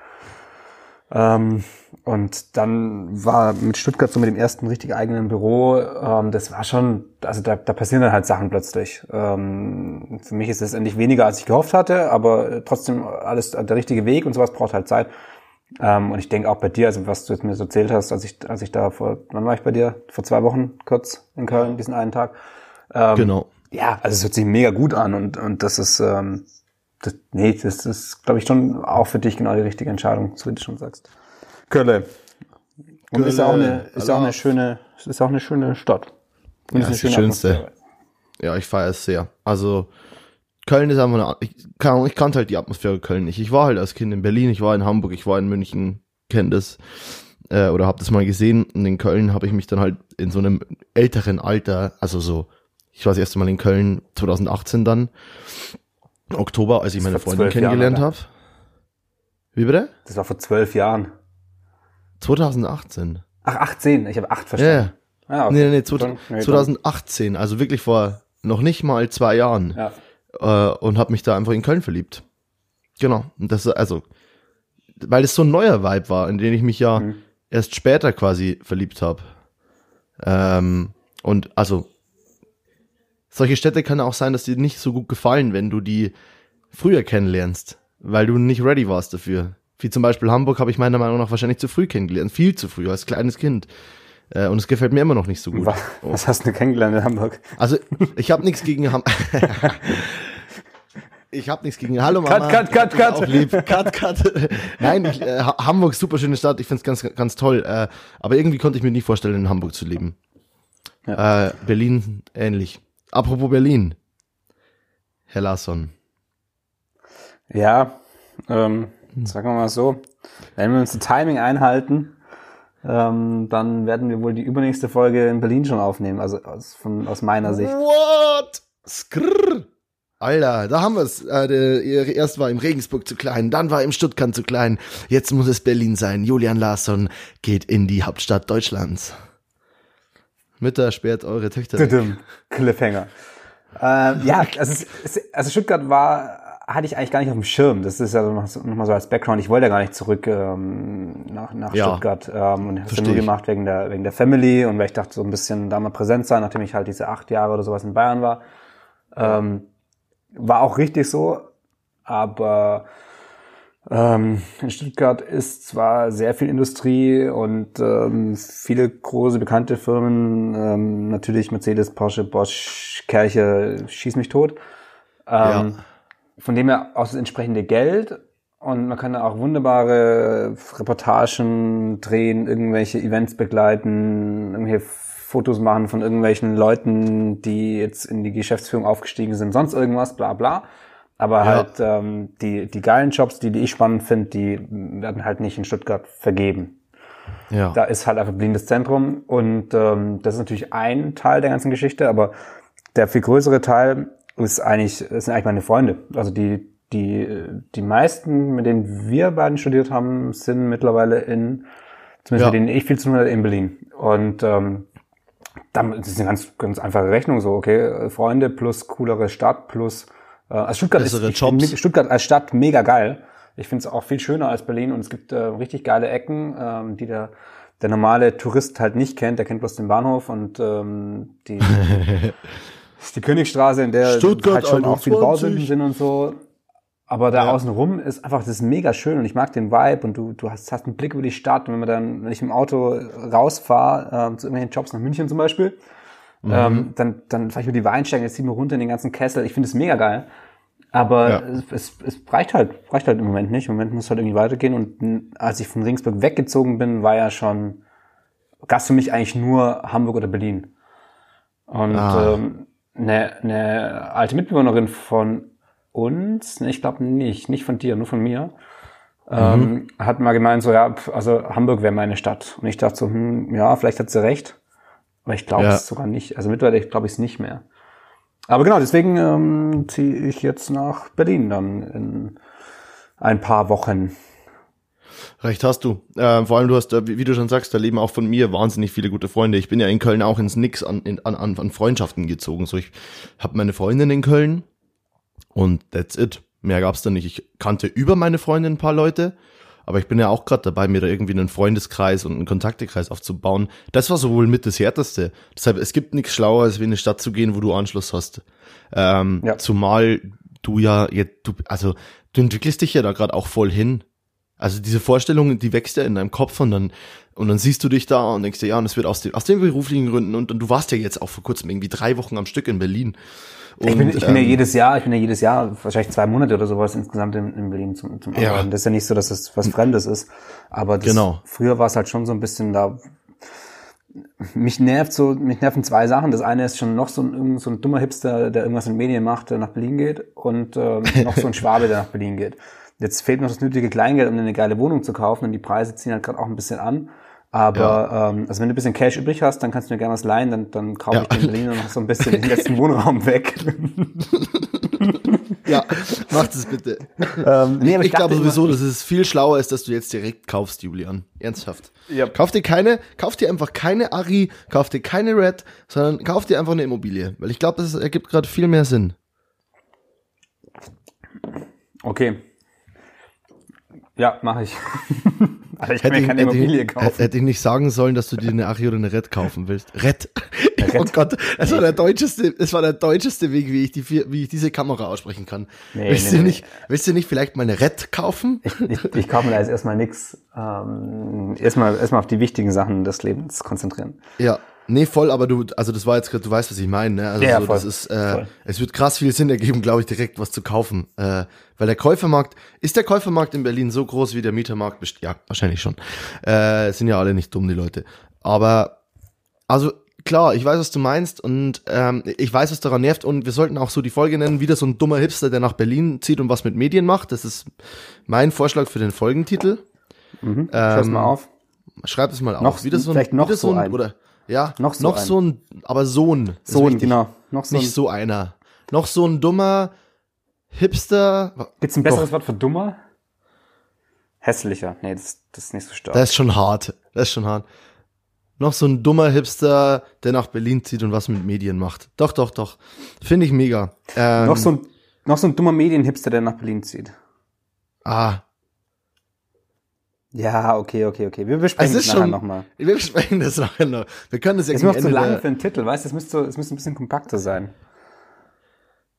Speaker 2: Ähm, und dann war mit Stuttgart so mit dem ersten richtig eigenen Büro, ähm, das war schon, also da, da passieren dann halt Sachen plötzlich. Ähm, für mich ist es endlich weniger, als ich gehofft hatte, aber trotzdem alles der richtige Weg und sowas braucht halt Zeit. Ähm, und ich denke auch bei dir, also was du jetzt mir so erzählt hast, als ich, als ich da vor, wann war ich bei dir? Vor zwei Wochen kurz in Köln, diesen einen Tag. Ähm,
Speaker 1: genau.
Speaker 2: ja, also es hört sich mega gut an und, und das ist, ähm, das, nee, das ist, glaube ich, schon auch für dich genau die richtige Entscheidung, so wie du schon sagst. Kölle. Und ist ja auch eine, ist ja auch eine schöne, ist auch eine schöne Stadt. Und
Speaker 1: Ja,
Speaker 2: eine
Speaker 1: ist die schönste.
Speaker 2: Atmosphäre.
Speaker 1: Ja, ich feiere es sehr. Also Köln ist einfach eine, ich, Ahnung, ich kannte halt die Atmosphäre Köln nicht. Ich war halt als Kind in Berlin, ich war in Hamburg, ich war in München, kenne das äh, oder habe das mal gesehen. Und in Köln habe ich mich dann halt in so einem älteren Alter, also so, ich war das erste Mal in Köln 2018 dann, Oktober, als ich meine Freundin kennengelernt habe. Wie bitte?
Speaker 2: Das war vor zwölf Jahren.
Speaker 1: 2018.
Speaker 2: Ach, 18. Ich habe acht verstanden.
Speaker 1: ja.
Speaker 2: Ja, okay.
Speaker 1: Nee, nee, nee,
Speaker 2: Dann- nee, dann-
Speaker 1: 2018, also wirklich vor noch nicht mal zwei Jahren.
Speaker 2: Ja.
Speaker 1: Äh, und habe mich da einfach in Köln verliebt. Genau. Und das also, weil es so ein neuer Vibe war, in den ich mich ja
Speaker 2: Mhm.
Speaker 1: erst später quasi verliebt habe. Ähm, und also solche Städte kann auch sein, dass dir nicht so gut gefallen, wenn du die früher kennenlernst, weil du nicht ready warst dafür. Wie zum Beispiel Hamburg habe ich meiner Meinung nach wahrscheinlich zu früh kennengelernt, viel zu früh als kleines Kind. Äh, und es gefällt mir immer noch nicht so gut.
Speaker 2: Was, was hast du kennengelernt in Hamburg?
Speaker 1: Also ich habe nichts gegen Ham Ich habe nichts gegen Hallo Mama.
Speaker 2: Cut, cut, cut, cut.
Speaker 1: Auch lieb. Cut, cut. Nein, ich, äh, Ha- Hamburg super schöne Stadt. Ich find's ganz ganz toll. Äh, aber irgendwie konnte ich mir nicht vorstellen, in Hamburg zu leben. Äh, Berlin ähnlich. Apropos Berlin. Herr Larsson.
Speaker 2: Ja, ähm, sagen wir mal so, wenn wir uns das Timing einhalten, ähm, dann werden wir wohl die übernächste Folge in Berlin schon aufnehmen, also aus, von, aus meiner Sicht.
Speaker 1: What? Skrrr. Alter, da haben wir's. Äh, der, erst war im Regensburg zu klein, dann war im Stuttgart zu klein. Jetzt muss es Berlin sein. Julian Larsson geht in die Hauptstadt Deutschlands. Mütter sperrt eure Töchter weg.
Speaker 2: Cliffhanger. Ähm, ja, also, es, also Stuttgart war, hatte ich eigentlich gar nicht auf dem Schirm. Das ist ja noch, noch mal so als Background. Ich wollte ja gar nicht zurück ähm, nach, nach
Speaker 1: Ja.
Speaker 2: Stuttgart ähm, und habe es nur gemacht wegen der, wegen der Family und weil ich dachte, so ein bisschen da mal präsent sein, nachdem ich halt diese acht Jahre oder sowas in Bayern war. Ähm, war auch richtig so, aber ähm, in Stuttgart ist zwar sehr viel Industrie und ähm, viele große bekannte Firmen, ähm, natürlich Mercedes, Porsche, Bosch, Kerche, schieß mich tot. Ähm, Von dem her auch das entsprechende Geld und man kann da auch wunderbare Reportagen drehen, irgendwelche Events begleiten, irgendwelche Fotos machen von irgendwelchen Leuten, die jetzt in die Geschäftsführung aufgestiegen sind, sonst irgendwas, bla bla. Aber halt ähm, die, die geilen Jobs, die, die ich spannend finde, die werden halt nicht in Stuttgart vergeben.
Speaker 1: Ja.
Speaker 2: Da ist halt einfach blindes Zentrum und ähm, das ist natürlich ein Teil der ganzen Geschichte, aber der viel größere Teil ist eigentlich, sind eigentlich meine Freunde. Also die, die, die meisten, mit denen wir beiden studiert haben, sind mittlerweile in, zumindest
Speaker 1: Ja.
Speaker 2: mit denen ich viel zu tun hatte, in Berlin. Und ähm, dann das ist eine ganz, ganz einfache Rechnung so, okay, Freunde plus coolere Stadt plus äh, also Stuttgart
Speaker 1: Bessere
Speaker 2: ist ich Stuttgart als Stadt mega geil. Ich finde es auch viel schöner als Berlin und es gibt äh, richtig geile Ecken, ähm, die der der normale Tourist halt nicht kennt. Der kennt bloß den Bahnhof und ähm, die die Königstraße, in der
Speaker 1: Stuttgart
Speaker 2: halt schon auch viele
Speaker 1: 21.
Speaker 2: Bausünden sind und so. Aber da
Speaker 1: Ja.
Speaker 2: außenrum ist einfach, das ist mega schön und ich mag den Vibe und du, du hast, hast einen Blick über die Stadt und wenn man dann, wenn ich im Auto rausfahre, ähm, zu irgendwelchen Jobs nach München zum Beispiel,
Speaker 1: Mhm.
Speaker 2: ähm, dann, dann fahre ich über die Weinsteigen, jetzt ziehen wir runter in den ganzen Kessel. Ich finde es mega geil. Aber
Speaker 1: Ja.
Speaker 2: es, es, es reicht halt, reicht halt im Moment nicht. Im Moment muss es halt irgendwie weitergehen. Und als ich von Regensburg weggezogen bin, war ja schon, gab's für mich eigentlich nur Hamburg oder Berlin. Und
Speaker 1: Ah.
Speaker 2: ähm, eine, eine alte Mitbewohnerin von uns, ne, ich glaube nicht, nicht von dir, nur von mir, ähm, hat mal gemeint, so ja, also Hamburg wäre meine Stadt. Und ich dachte so, hm, ja, vielleicht hat sie recht. Aber ich glaube
Speaker 1: Ja.
Speaker 2: es sogar nicht. Also mittlerweile glaube ich es nicht mehr. Aber genau, deswegen ähm, ziehe ich jetzt nach Berlin dann in ein paar Wochen.
Speaker 1: Recht hast du. Äh, vor allem du hast, äh, wie, du schon sagst, da leben auch von mir wahnsinnig viele gute Freunde. Ich bin ja in Köln auch ins Nix an, in, an, an, Freundschaften gezogen. So, ich habe meine Freundin in Köln und that's it. Mehr gab's da nicht. Ich kannte über meine Freundin ein paar Leute, aber ich bin ja auch gerade dabei, mir da irgendwie einen Freundeskreis und einen Kontaktekreis aufzubauen. Das war so wohl mit das Härteste. Deshalb, es gibt nichts Schlaueres, wie in eine Stadt zu gehen, wo du Anschluss hast. Ähm,
Speaker 2: Ja.
Speaker 1: Zumal du ja, jetzt, du, also du entwickelst dich ja da gerade auch voll hin. Also diese Vorstellung, die wächst ja in deinem Kopf und dann, und dann siehst du dich da und denkst dir, ja, und es wird aus den, aus den beruflichen Gründen und, und du warst ja jetzt auch vor kurzem irgendwie drei Wochen am Stück in Berlin. Und,
Speaker 2: ich bin, ich bin ja
Speaker 1: ähm,
Speaker 2: jedes Jahr, ich bin ja jedes Jahr, wahrscheinlich zwei Monate oder sowas insgesamt in, in Berlin zum, zum
Speaker 1: Ja.
Speaker 2: Arbeiten. Das ist ja nicht so, dass es was Fremdes ist. Aber das,
Speaker 1: Genau.
Speaker 2: früher war es halt schon so ein bisschen da. Mich nervt so, mich nerven zwei Sachen. Das eine ist schon noch so ein, so ein dummer Hipster, der irgendwas in Medien macht, der nach Berlin geht und ähm, noch so ein Schwabe, der nach Berlin geht. Jetzt fehlt noch das nötige Kleingeld, um eine geile Wohnung zu kaufen und die Preise ziehen halt gerade auch ein bisschen an. Aber ähm, also wenn du ein bisschen Cash übrig hast, dann kannst du mir gerne was leihen, dann, dann kaufe
Speaker 1: Ja.
Speaker 2: ich den Berliner noch so ein bisschen den letzten Wohnraum weg.
Speaker 1: Ja, mach das bitte.
Speaker 2: ähm, nee, aber
Speaker 1: Ich, glaube sowieso, dass es viel schlauer ist, dass du jetzt direkt kaufst, Julian. Ernsthaft.
Speaker 2: Ja.
Speaker 1: Kauf dir keine, kauf dir einfach keine Ari, kauf dir keine Red, sondern kauf dir einfach eine Immobilie. Weil ich glaube, das ergibt gerade viel mehr Sinn.
Speaker 2: Okay. Ja, mache ich. Aber ich kann mir keine
Speaker 1: hätte,
Speaker 2: Immobilie
Speaker 1: ich,
Speaker 2: kaufen.
Speaker 1: hätte ich nicht sagen sollen, dass du dir eine Ari oder eine Red kaufen willst. Red. Oh
Speaker 2: Red.
Speaker 1: Gott, das war der deutscheste, das war der deutscheste Weg, wie ich die, wie ich diese Kamera aussprechen kann.
Speaker 2: Nee,
Speaker 1: willst,
Speaker 2: nee,
Speaker 1: du
Speaker 2: nee.
Speaker 1: nicht, willst du nicht vielleicht mal eine Red kaufen?
Speaker 2: Ich, ich kaufe mir da jetzt erstmal nix. Ähm, erstmal, erstmal auf die wichtigen Sachen des Lebens konzentrieren.
Speaker 1: Ja. Nee, voll, aber du, also das war jetzt gerade, du weißt, was ich meine, ne? Also
Speaker 2: Ja,
Speaker 1: so,
Speaker 2: voll.
Speaker 1: das ist, äh,
Speaker 2: Voll.
Speaker 1: es wird krass viel Sinn ergeben, glaube ich, direkt was zu kaufen. Äh, weil der Käufermarkt, ist der Käufermarkt in Berlin so groß wie der Mietermarkt? Ja, wahrscheinlich schon. Äh, sind ja alle nicht dumm, die Leute. Aber, also klar, ich weiß, was du meinst und ähm, ich weiß, was daran nervt und wir sollten auch so die Folge nennen, wieder so ein dummer Hipster, der nach Berlin zieht und was mit Medien macht. Das ist mein Vorschlag für den Folgentitel.
Speaker 2: Mhm. Schreib's mal auf.
Speaker 1: Schreib es mal auf.
Speaker 2: Noch-
Speaker 1: wieder so ein,
Speaker 2: vielleicht noch
Speaker 1: wieder
Speaker 2: so ein.
Speaker 1: oder ja,
Speaker 2: Noch so
Speaker 1: noch
Speaker 2: ein.
Speaker 1: so ein, aber so ein. ist
Speaker 2: So,
Speaker 1: wichtig.
Speaker 2: genau. Noch so ein,
Speaker 1: Nicht so einer. Noch so ein dummer Hipster.
Speaker 2: Gibt's ein besseres
Speaker 1: Doch.
Speaker 2: Wort für dummer? Hässlicher. Nee, das, das ist nicht so stark.
Speaker 1: Das ist schon hart. Das ist schon hart. noch so ein dummer Hipster, der nach Berlin zieht und was mit Medien macht. Doch, doch, doch. Finde ich mega.
Speaker 2: Ähm, noch, so ein, noch so ein dummer Medienhipster, der nach Berlin zieht.
Speaker 1: Ah.
Speaker 2: Ja, okay, okay, okay. Wir besprechen
Speaker 1: das nachher nochmal. Wir besprechen das nachher noch. Wir können das ja
Speaker 2: Es ist noch zu lang für einen Titel, weißt du? Es müsste, es müsste ein bisschen kompakter sein.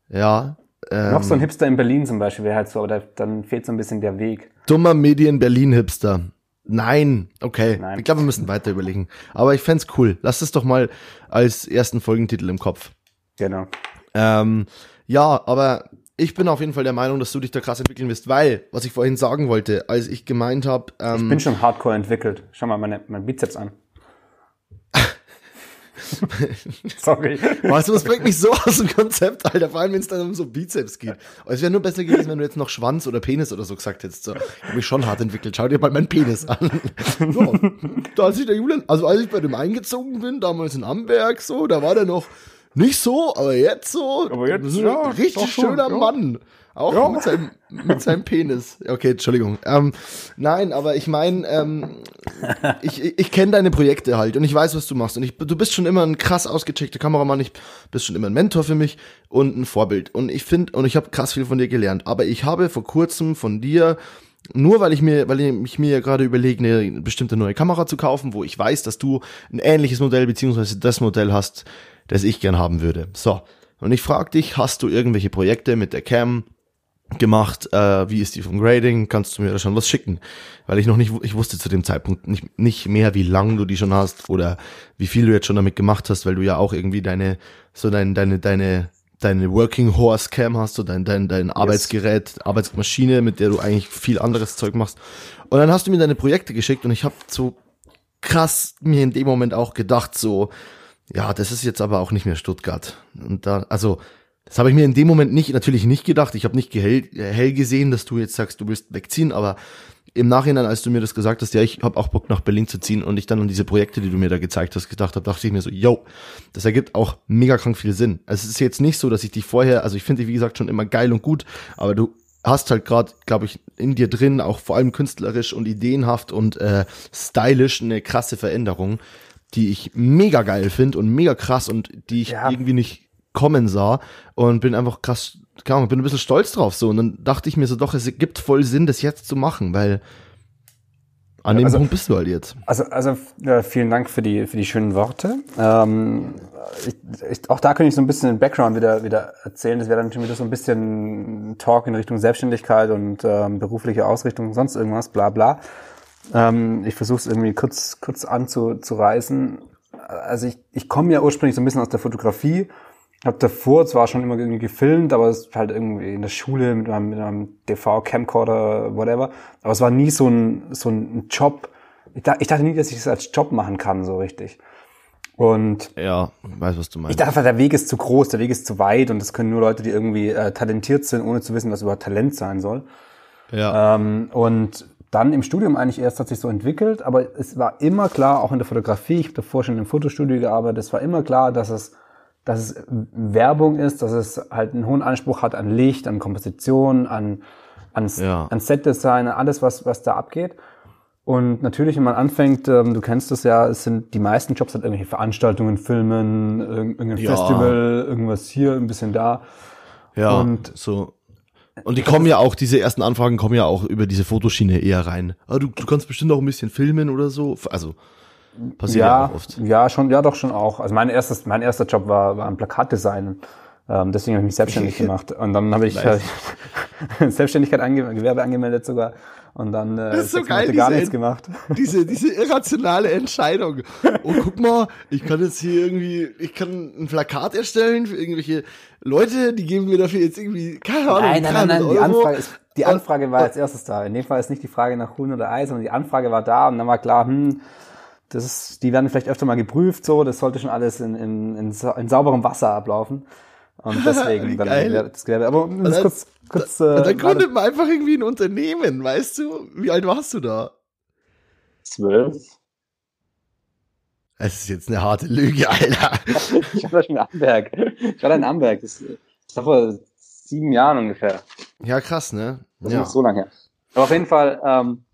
Speaker 1: Ja.
Speaker 2: Ähm, noch so ein Hipster in Berlin zum Beispiel wäre halt so, aber da, dann fehlt so ein bisschen der Weg.
Speaker 1: Dummer Medien-Berlin-Hipster. Nein, okay. Nein. Ich glaube, wir müssen weiter überlegen. Aber ich fände cool. Lass es doch mal als ersten Folgentitel im Kopf.
Speaker 2: Genau.
Speaker 1: Ähm, ja, aber ich bin auf jeden Fall der Meinung, dass du dich da krass entwickeln wirst, weil, was ich vorhin sagen wollte, als ich gemeint habe.
Speaker 2: Ähm, ich bin schon hardcore entwickelt. Schau mal meine, mein Bizeps an.
Speaker 1: Sorry. Weißt du, das bringt mich so aus dem Konzept, Alter. Vor allem, wenn es dann um so Bizeps geht. Es wäre nur besser gewesen, wenn du jetzt noch Schwanz oder Penis oder so gesagt hättest. So, ich habe mich schon hart entwickelt. Schau dir mal meinen Penis an. So, da als ich der Julian, also als ich bei dem eingezogen bin, damals in Amberg, so, da war der noch nicht so, aber jetzt so.
Speaker 2: Aber jetzt, ja,
Speaker 1: richtig schöner schon, Mann. Auch ja. mit, seinem, mit seinem Penis. Okay, Entschuldigung. Ähm, nein, aber ich meine, ähm, ich, ich, kenne deine Projekte halt und ich weiß, was du machst. Und ich, du bist schon immer ein krass ausgecheckter Kameramann, ich bist schon immer ein Mentor für mich und ein Vorbild. Und ich finde, und ich habe krass viel von dir gelernt. Aber ich habe vor kurzem von dir nur weil ich mir, weil ich mir gerade überlege, eine bestimmte neue Kamera zu kaufen, wo ich weiß, dass du ein ähnliches Modell beziehungsweise das Modell hast, das ich gern haben würde. So. Und ich frage dich, hast du irgendwelche Projekte mit der Cam, gemacht, äh, wie ist die vom Grading, kannst du mir da schon was schicken? Weil ich noch nicht, ich wusste zu dem Zeitpunkt nicht, nicht mehr, wie lang du die schon hast oder wie viel du jetzt schon damit gemacht hast, weil du ja auch irgendwie deine, so dein, deine, deine, deine Working Horse Cam hast, so dein, dein, dein yes. Arbeitsgerät, Arbeitsmaschine, mit der du eigentlich viel anderes Zeug machst. Und dann hast du mir deine Projekte geschickt und ich habe so krass mir in dem Moment auch gedacht, so, ja, das ist jetzt aber auch nicht mehr Stuttgart. Und da, also, das habe ich mir in dem Moment nicht, natürlich nicht gedacht. Ich habe nicht hell, hell gesehen, dass du jetzt sagst, du willst wegziehen, aber im Nachhinein, als du mir das gesagt hast, ja, ich habe auch Bock nach Berlin zu ziehen und ich dann an diese Projekte, die du mir da gezeigt hast, gedacht habe, dachte ich mir so, yo, das ergibt auch mega krank viel Sinn. Also es ist jetzt nicht so, dass ich dich vorher, also ich finde dich wie gesagt schon immer geil und gut, aber du hast halt gerade, glaube ich, in dir drin auch vor allem künstlerisch und ideenhaft und äh, stylisch eine krasse Veränderung, die ich mega geil finde und mega krass und die ich ja. irgendwie nicht kommen sah und bin einfach krass, kann bin ein bisschen stolz drauf so und dann dachte ich mir so, doch, es gibt voll Sinn, das jetzt zu machen, weil an dem also, Punkt bist du halt jetzt.
Speaker 2: Also, also äh, vielen Dank für die für die schönen Worte. Ähm, ich, ich, auch da könnte ich so ein bisschen den Background wieder wieder erzählen. Das wäre dann schon wieder so ein bisschen Talk in Richtung Selbstständigkeit und ähm, berufliche Ausrichtung, sonst irgendwas, bla bla. Ähm, ich versuche es irgendwie kurz kurz anzureißen. Also ich, ich komme ja ursprünglich so ein bisschen aus der Fotografie habe davor zwar schon immer irgendwie gefilmt, aber es halt irgendwie in der Schule mit meinem, mit meinem DV-Camcorder, whatever. Aber es war nie so ein, so ein Job. Ich, ich dachte nie, dass ich das als Job machen kann, so richtig. Und
Speaker 1: ja, weiß, was du meinst.
Speaker 2: Ich dachte einfach, der Weg ist zu groß, der Weg ist zu weit und das können nur Leute, die irgendwie äh, talentiert sind, ohne zu wissen, was überhaupt Talent sein soll.
Speaker 1: Ja.
Speaker 2: Ähm, und dann im Studium eigentlich erst hat sich so entwickelt, aber es war immer klar, auch in der Fotografie, ich habe davor schon im Fotostudio gearbeitet, es war immer klar, dass es dass es Werbung ist, dass es halt einen hohen Anspruch hat an Licht, an Komposition, an, an, ja. an Setdesign, alles, was, was da abgeht. Und natürlich, wenn man anfängt, ähm, du kennst es ja, es sind die meisten Jobs halt irgendwelche Veranstaltungen, Filmen, irgendein ja. Festival, irgendwas hier, ein bisschen da.
Speaker 1: Ja, und so. Und die kommen ja auch, diese ersten Anfragen kommen ja auch über diese Fotoschiene eher rein. Ah, du, du kannst bestimmt auch ein bisschen filmen oder so. Also
Speaker 2: Passiert ja, auch oft. Ja, schon, ja, doch schon auch. Also mein erstes, mein erster Job war, war ein Plakatdesign. Ähm, deswegen habe ich mich selbstständig gemacht. Und dann habe ich nice. äh, Selbstständigkeit ange Gewerbe angemeldet sogar. Und dann
Speaker 1: äh, das ist so geil, gar nichts gemacht. Diese, diese irrationale Entscheidung. Oh, guck mal, ich kann jetzt hier irgendwie, ich kann ein Plakat erstellen für irgendwelche Leute, die geben mir dafür jetzt irgendwie, keine Ahnung,
Speaker 2: Nein, nein, nein, nein, die Anfrage, ist, die Anfrage war als erstes da. In dem Fall ist nicht die Frage nach Huhn oder Ei, sondern die Anfrage war da und dann war klar, hm, das ist, die werden vielleicht öfter mal geprüft, so, das sollte schon alles in, in, in, in sauberem Wasser ablaufen. Und deswegen dann das Gewerbe. Aber um das kurz, kurz
Speaker 1: da, äh, dann gründet man einfach irgendwie ein Unternehmen, weißt du? Wie alt warst du da?
Speaker 2: Zwölf.
Speaker 1: Es ist jetzt eine harte Lüge, Alter.
Speaker 2: ich war schon in Amberg. Ich war da in Amberg. Das, das war vor sieben Jahren ungefähr.
Speaker 1: Ja, krass, ne?
Speaker 2: Das ja. ist nicht so lange her. Aber auf jeden Fall, ähm,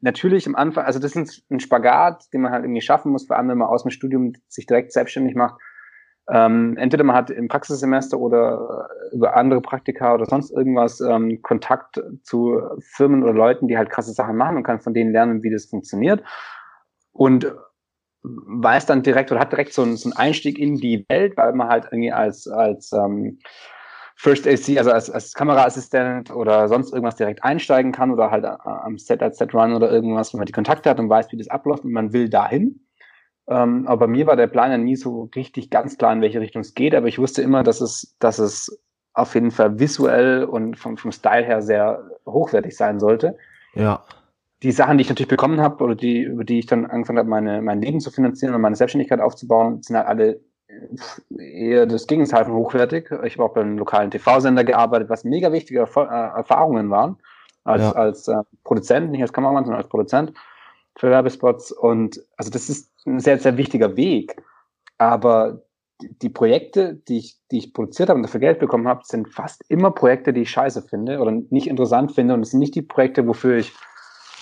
Speaker 2: natürlich am Anfang, also das ist ein Spagat, den man halt irgendwie schaffen muss, vor allem wenn man aus dem Studium sich direkt selbstständig macht. Ähm, entweder man hat im Praxissemester oder äh, über andere Praktika oder sonst irgendwas ähm, Kontakt zu Firmen oder Leuten, die halt krasse Sachen machen und kann von denen lernen, wie das funktioniert. Und weiß dann direkt oder hat direkt so einen, so einen Einstieg in die Welt, weil man halt irgendwie als, als ähm, First AC, also als, als Kameraassistent oder sonst irgendwas direkt einsteigen kann oder halt am Set als Set Run oder irgendwas, wenn man die Kontakte hat und weiß, wie das abläuft und man will dahin. Ähm, aber bei mir war der Plan ja nie so richtig ganz klar, in welche Richtung es geht, aber ich wusste immer, dass es, dass es auf jeden Fall visuell und vom, vom Style her sehr hochwertig sein sollte.
Speaker 1: Ja
Speaker 2: die Sachen, die ich natürlich bekommen habe oder die, über die ich dann angefangen habe, meine, mein Leben zu finanzieren und meine Selbstständigkeit aufzubauen, sind halt alle eher das Gegenteil von hochwertig. Ich habe auch beim lokalen TV-Sender gearbeitet, was mega wichtige Erf äh, Erfahrungen waren. Als, ja. als äh, Produzent, nicht als Kameramann, sondern als Produzent für Werbespots. Und also das ist ein sehr, sehr wichtiger Weg. Aber die Projekte, die ich, die ich produziert habe und dafür Geld bekommen habe, sind fast immer Projekte, die ich scheiße finde oder nicht interessant finde. Und es sind nicht die Projekte, wofür ich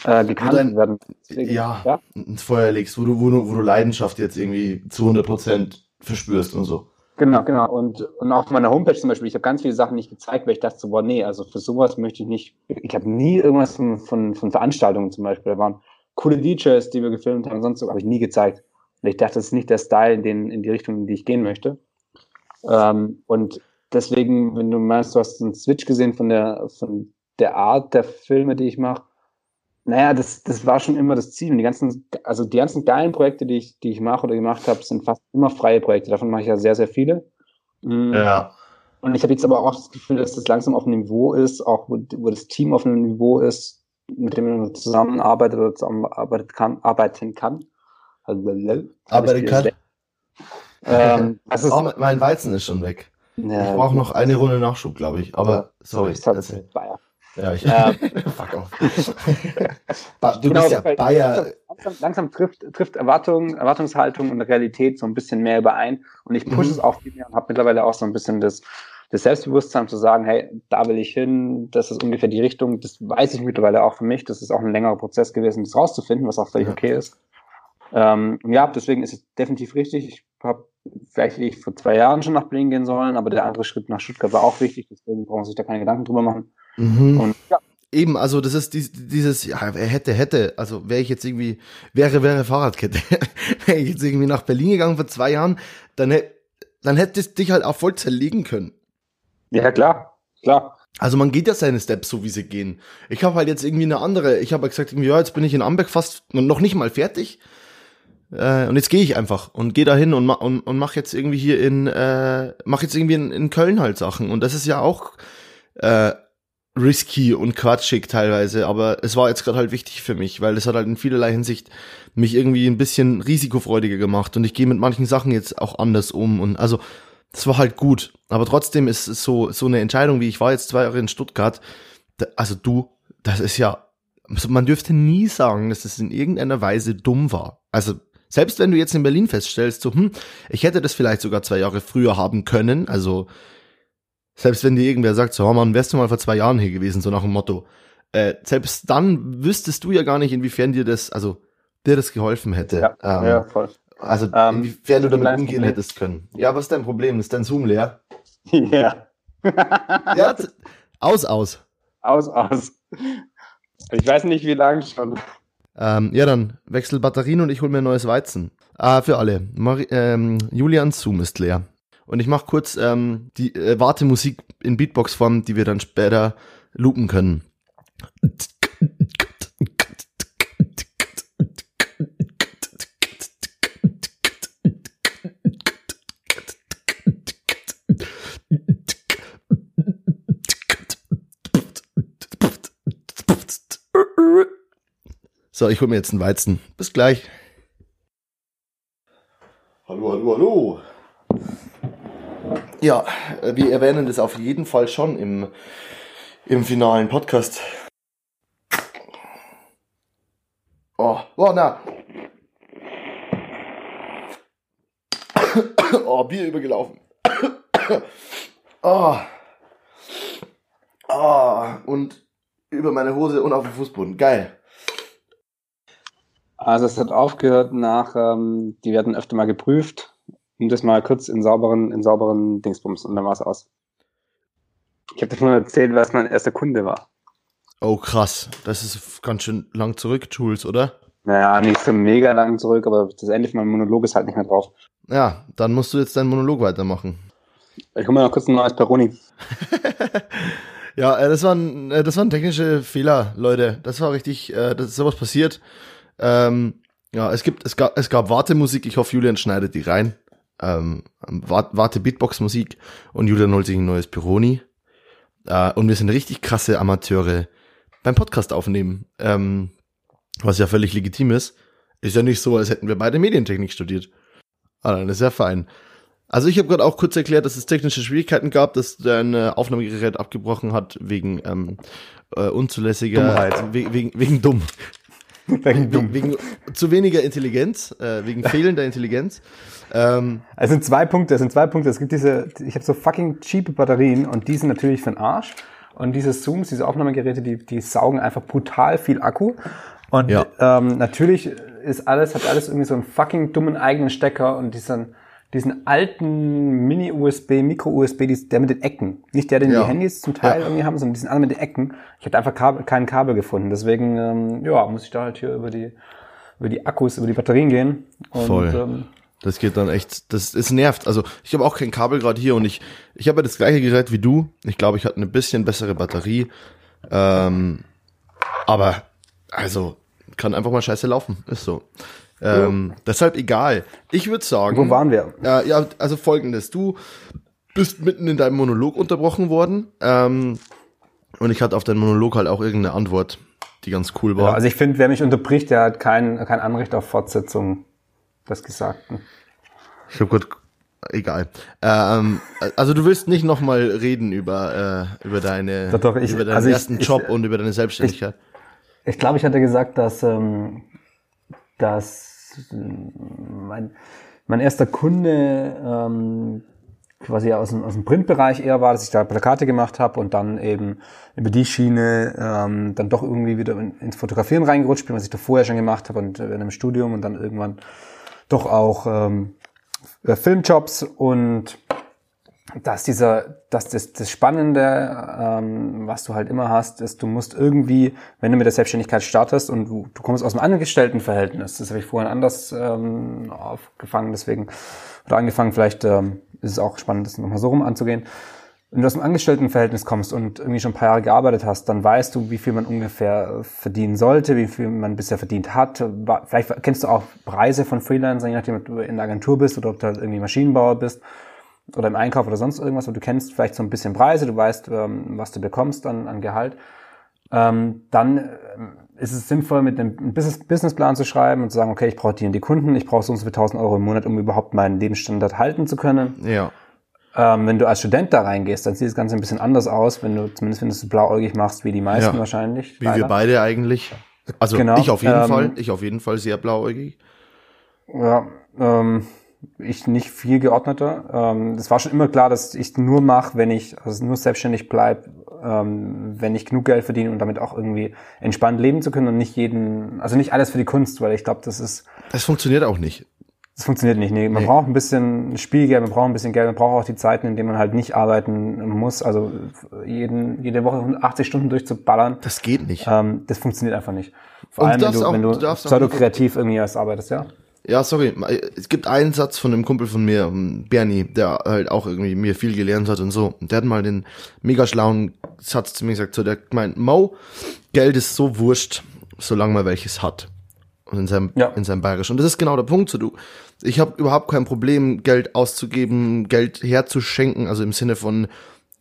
Speaker 2: äh, gekannt dein, werden.
Speaker 1: Deswegen, ja, ja, ins Feuer legst, wo du, wo, du, wo du Leidenschaft jetzt irgendwie zu 100 Prozent verspürst und so.
Speaker 2: Genau, genau. Und, und auf meiner Homepage zum Beispiel, ich habe ganz viele Sachen nicht gezeigt, weil ich dachte so, boah, nee, also für sowas möchte ich nicht, ich habe nie irgendwas von, von, von Veranstaltungen zum Beispiel, da waren coole DJs, die wir gefilmt haben, sonst so, habe ich nie gezeigt. Und ich dachte, das ist nicht der Style, in, den, in die Richtung, in die ich gehen möchte. Ähm, und deswegen, wenn du meinst, du hast einen Switch gesehen von der, von der Art der Filme, die ich mache, naja, das, das war schon immer das Ziel. Und die ganzen, also die ganzen geilen Projekte, die ich, die ich mache oder gemacht habe, sind fast immer freie Projekte. Davon mache ich ja sehr, sehr viele.
Speaker 1: Mhm. Ja.
Speaker 2: Und ich habe jetzt aber auch das Gefühl, dass das langsam auf einem Niveau ist, auch wo, wo das Team auf einem Niveau ist, mit dem man zusammenarbeitet oder zusammenarbeiten kann, arbeiten kann.
Speaker 1: Also, arbeiten kann. Ähm, also oh, mein Weizen ist schon weg. Ja, ich brauche noch eine Runde Nachschub, glaube ich. Aber sorry.
Speaker 2: Ich halt Bayer.
Speaker 1: Ja, ich. Ja. Fuck off. du genau, bist ja Bayer.
Speaker 2: Langsam, langsam, trifft, trifft Erwartung, Erwartungshaltung und Realität so ein bisschen mehr überein. Und ich pushe mhm. es auch viel mehr und habe mittlerweile auch so ein bisschen das, das Selbstbewusstsein zu sagen, hey, da will ich hin, das ist ungefähr die Richtung. Das weiß ich mittlerweile auch für mich. Das ist auch ein längerer Prozess gewesen, das rauszufinden, was auch völlig okay ist. Ähm, ja, deswegen ist es definitiv richtig. Ich habe vielleicht ich vor zwei Jahren schon nach Berlin gehen sollen, aber der andere Schritt nach Stuttgart war auch wichtig. Deswegen brauchen sich da keine Gedanken drüber machen.
Speaker 1: Mhm. Und ja. Eben, also das ist dieses, ja, wer hätte, hätte, also wäre ich jetzt irgendwie, wäre, wäre Fahrradkette, wäre ich jetzt irgendwie nach Berlin gegangen vor zwei Jahren, dann, hätte dann hätte es dich halt auch voll zerlegen können.
Speaker 2: Ja, klar, klar.
Speaker 1: Also man geht ja seine Steps so, wie sie gehen. Ich habe halt jetzt irgendwie eine andere, ich habe halt gesagt, ja, jetzt bin ich in Amberg fast noch nicht mal fertig. Äh, und jetzt gehe ich einfach und gehe da hin und, ma und, und mach jetzt irgendwie hier in, äh, mach jetzt irgendwie in, in Köln halt Sachen. Und das ist ja auch äh, risky und quatschig teilweise, aber es war jetzt gerade halt wichtig für mich, weil es hat halt in vielerlei Hinsicht mich irgendwie ein bisschen risikofreudiger gemacht und ich gehe mit manchen Sachen jetzt auch anders um und also das war halt gut, aber trotzdem ist es so so eine Entscheidung, wie ich war jetzt zwei Jahre in Stuttgart, da, also du, das ist ja, man dürfte nie sagen, dass es in irgendeiner Weise dumm war. Also selbst wenn du jetzt in Berlin feststellst, so, hm, ich hätte das vielleicht sogar zwei Jahre früher haben können, also selbst wenn dir irgendwer sagt, so, oh Mann, wärst du mal vor zwei Jahren hier gewesen, so nach dem Motto, äh, selbst dann wüsstest du ja gar nicht, inwiefern dir das, also dir das geholfen hätte.
Speaker 2: Ja, ähm, ja voll.
Speaker 1: Also ähm, inwiefern du damit umgehen hättest können. Ja, was ist dein Problem? Ist dein Zoom leer?
Speaker 2: Ja.
Speaker 1: ja, aus, aus.
Speaker 2: Aus, aus. Ich weiß nicht, wie lange schon.
Speaker 1: Ähm, ja, dann wechsel Batterien und ich hol mir ein neues Weizen. Ah, für alle. Mari ähm, Julians Zoom ist leer. Und ich mache kurz ähm, die äh, Wartemusik in Beatbox-Form, die wir dann später loopen können. So, ich hole mir jetzt einen Weizen. Bis gleich. Hallo, hallo, hallo. Ja, äh, wir erwähnen das auf jeden Fall schon im, im finalen Podcast. Oh, oh, na. Oh, Bier übergelaufen. Oh. Oh, und über meine Hose und auf den Fußboden. Geil.
Speaker 2: Also es hat aufgehört nach, ähm, die werden öfter mal geprüft, um das mal kurz in sauberen, in sauberen Dingsbums und dann war es aus. Ich habe davon erzählt, was mein erster Kunde war.
Speaker 1: Oh krass, das ist ganz schön lang zurück, Jules, oder?
Speaker 2: Naja, nicht so mega lang zurück, aber das Ende von meinem Monolog ist halt nicht mehr drauf.
Speaker 1: Ja, dann musst du jetzt deinen Monolog weitermachen.
Speaker 2: Ich komme noch kurz ein neues Peroni.
Speaker 1: ja, äh, das waren, äh, das waren technische Fehler, Leute. Das war richtig, äh, das ist sowas passiert. Ähm, ja, es gibt, es gab, es gab Wartemusik. Ich hoffe, Julian schneidet die rein. Ähm, Warte Beatbox Musik und Julian holt sich ein neues Peroni. Äh, und wir sind richtig krasse Amateure beim Podcast aufnehmen. Ähm, was ja völlig legitim ist. Ist ja nicht so, als hätten wir beide Medientechnik studiert. Ah, das ist ja fein. Also ich habe gerade auch kurz erklärt, dass es technische Schwierigkeiten gab, dass dein äh, Aufnahmegerät abgebrochen hat wegen ähm, äh, unzulässiger
Speaker 2: Dummheit.
Speaker 1: We wegen, wegen dumm. wegen, dumm. wegen zu weniger Intelligenz, äh, wegen fehlender Intelligenz.
Speaker 2: Ähm, es sind zwei Punkte, es sind zwei Punkte. Es gibt diese, ich habe so fucking cheap Batterien und die sind natürlich für den Arsch. Und diese Zooms, diese Aufnahmegeräte, die, die saugen einfach brutal viel Akku. Und ja. ähm, natürlich ist alles, hat alles irgendwie so einen fucking dummen eigenen Stecker und diesen, diesen alten Mini-USB, Micro-USB, der mit den Ecken. Nicht der, den ja. die Handys zum Teil ja. irgendwie haben, sondern diesen anderen mit den Ecken. Ich hatte einfach Kabel, kein Kabel gefunden. Deswegen, ähm, ja, muss ich da halt hier über die, über die Akkus, über die Batterien gehen.
Speaker 1: Und, Voll. Ähm, das geht dann echt, das es nervt. Also ich habe auch kein Kabel gerade hier und ich, ich habe ja das gleiche Gerät wie du. Ich glaube, ich hatte eine bisschen bessere Batterie. Ähm, aber also kann einfach mal scheiße laufen. Ist so. Ähm, ja. Deshalb egal. Ich würde sagen.
Speaker 2: Wo waren wir?
Speaker 1: Äh, ja, also folgendes. Du bist mitten in deinem Monolog unterbrochen worden. Ähm, und ich hatte auf deinen Monolog halt auch irgendeine Antwort, die ganz cool war. Ja,
Speaker 2: also ich finde, wer mich unterbricht, der hat kein, kein Anrecht auf Fortsetzung des Gesagten.
Speaker 1: Ich habe gut, egal. Ähm, also du willst nicht nochmal reden über, äh, über deine,
Speaker 2: doch, doch, ich,
Speaker 1: über deinen also ersten ich, Job ich, und über deine Selbstständigkeit.
Speaker 2: Ich, glaube, ich hatte gesagt, dass, ähm, dass mein, mein erster Kunde ähm, quasi aus dem, aus dem Printbereich eher war, dass ich da Plakate gemacht habe und dann eben über die Schiene ähm, dann doch irgendwie wieder in, ins Fotografieren reingerutscht bin, was ich da vorher schon gemacht habe und äh, in einem Studium und dann irgendwann doch auch ähm, Filmjobs und dass dieser, dass das, das Spannende, ähm, was du halt immer hast, ist, du musst irgendwie, wenn du mit der Selbstständigkeit startest und du, du kommst aus einem Angestelltenverhältnis, das habe ich vorhin anders ähm, aufgefangen, deswegen, oder angefangen, vielleicht ähm, ist es auch spannend, das nochmal so rum anzugehen. Wenn du aus einem Angestelltenverhältnis kommst und irgendwie schon ein paar Jahre gearbeitet hast, dann weißt du, wie viel man ungefähr verdienen sollte, wie viel man bisher verdient hat. Vielleicht kennst du auch Preise von Freelancern, je nachdem, ob du in der Agentur bist oder ob du halt irgendwie Maschinenbauer bist oder im Einkauf oder sonst irgendwas, wo du kennst vielleicht so ein bisschen Preise, du weißt, ähm, was du bekommst an, an Gehalt, ähm, dann ähm, ist es sinnvoll, mit einem Business Businessplan zu schreiben und zu sagen, okay, ich brauche die und die Kunden, ich brauche so und so viel 1000 Euro im Monat, um überhaupt meinen Lebensstandard halten zu können.
Speaker 1: Ja.
Speaker 2: Ähm, wenn du als Student da reingehst, dann sieht das Ganze ein bisschen anders aus, wenn du, zumindest wenn du es blauäugig machst, wie die meisten ja. wahrscheinlich.
Speaker 1: Wie leider. wir beide eigentlich. Also genau. ich auf jeden ähm, Fall, ich auf jeden Fall sehr blauäugig.
Speaker 2: Ja, ähm, ich nicht viel geordneter. Ähm, es war schon immer klar, dass ich nur mache, wenn ich also nur selbstständig bleib, ähm, wenn ich genug Geld verdiene und damit auch irgendwie entspannt leben zu können und nicht jeden, also nicht alles für die Kunst, weil ich glaube, das ist.
Speaker 1: Das funktioniert auch nicht.
Speaker 2: Das funktioniert nicht. Nee, man nee. braucht ein bisschen Spielgeld, man braucht ein bisschen Geld, man braucht auch die Zeiten, in denen man halt nicht arbeiten muss. Also jeden, jede Woche 80 Stunden durchzuballern.
Speaker 1: Das geht nicht.
Speaker 2: Ähm, das funktioniert einfach nicht. Vor und allem, wenn du, auch, wenn du, du pseudo-kreativ irgendwie erst arbeitest, ja.
Speaker 1: Ja, sorry. Es gibt einen Satz von einem Kumpel von mir, ähm, Bernie, der halt auch irgendwie mir viel gelernt hat und so. Der hat mal den mega schlauen Satz zu mir gesagt, so der meint, Mo, Geld ist so wurscht, solange man welches hat. Und in seinem, ja. in seinem Bayerisch. Und das ist genau der Punkt, so du. Ich habe überhaupt kein Problem, Geld auszugeben, Geld herzuschenken, also im Sinne von,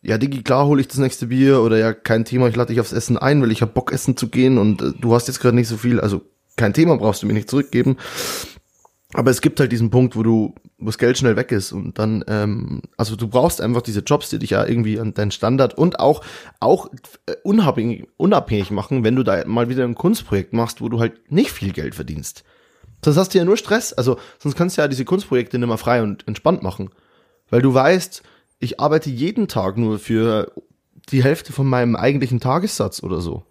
Speaker 1: ja, Digi, klar hole ich das nächste Bier oder ja, kein Thema, ich lade dich aufs Essen ein, weil ich hab Bock essen zu gehen und äh, du hast jetzt gerade nicht so viel, also kein Thema, brauchst du mir nicht zurückgeben. Aber es gibt halt diesen Punkt, wo du, wo das Geld schnell weg ist und dann, ähm, also du brauchst einfach diese Jobs, die dich ja irgendwie an deinen Standard und auch auch äh, unabhängig, unabhängig machen, wenn du da mal wieder ein Kunstprojekt machst, wo du halt nicht viel Geld verdienst. Sonst hast du ja nur Stress. Also sonst kannst du ja diese Kunstprojekte nicht mehr frei und entspannt machen, weil du weißt, ich arbeite jeden Tag nur für die Hälfte von meinem eigentlichen Tagessatz oder so.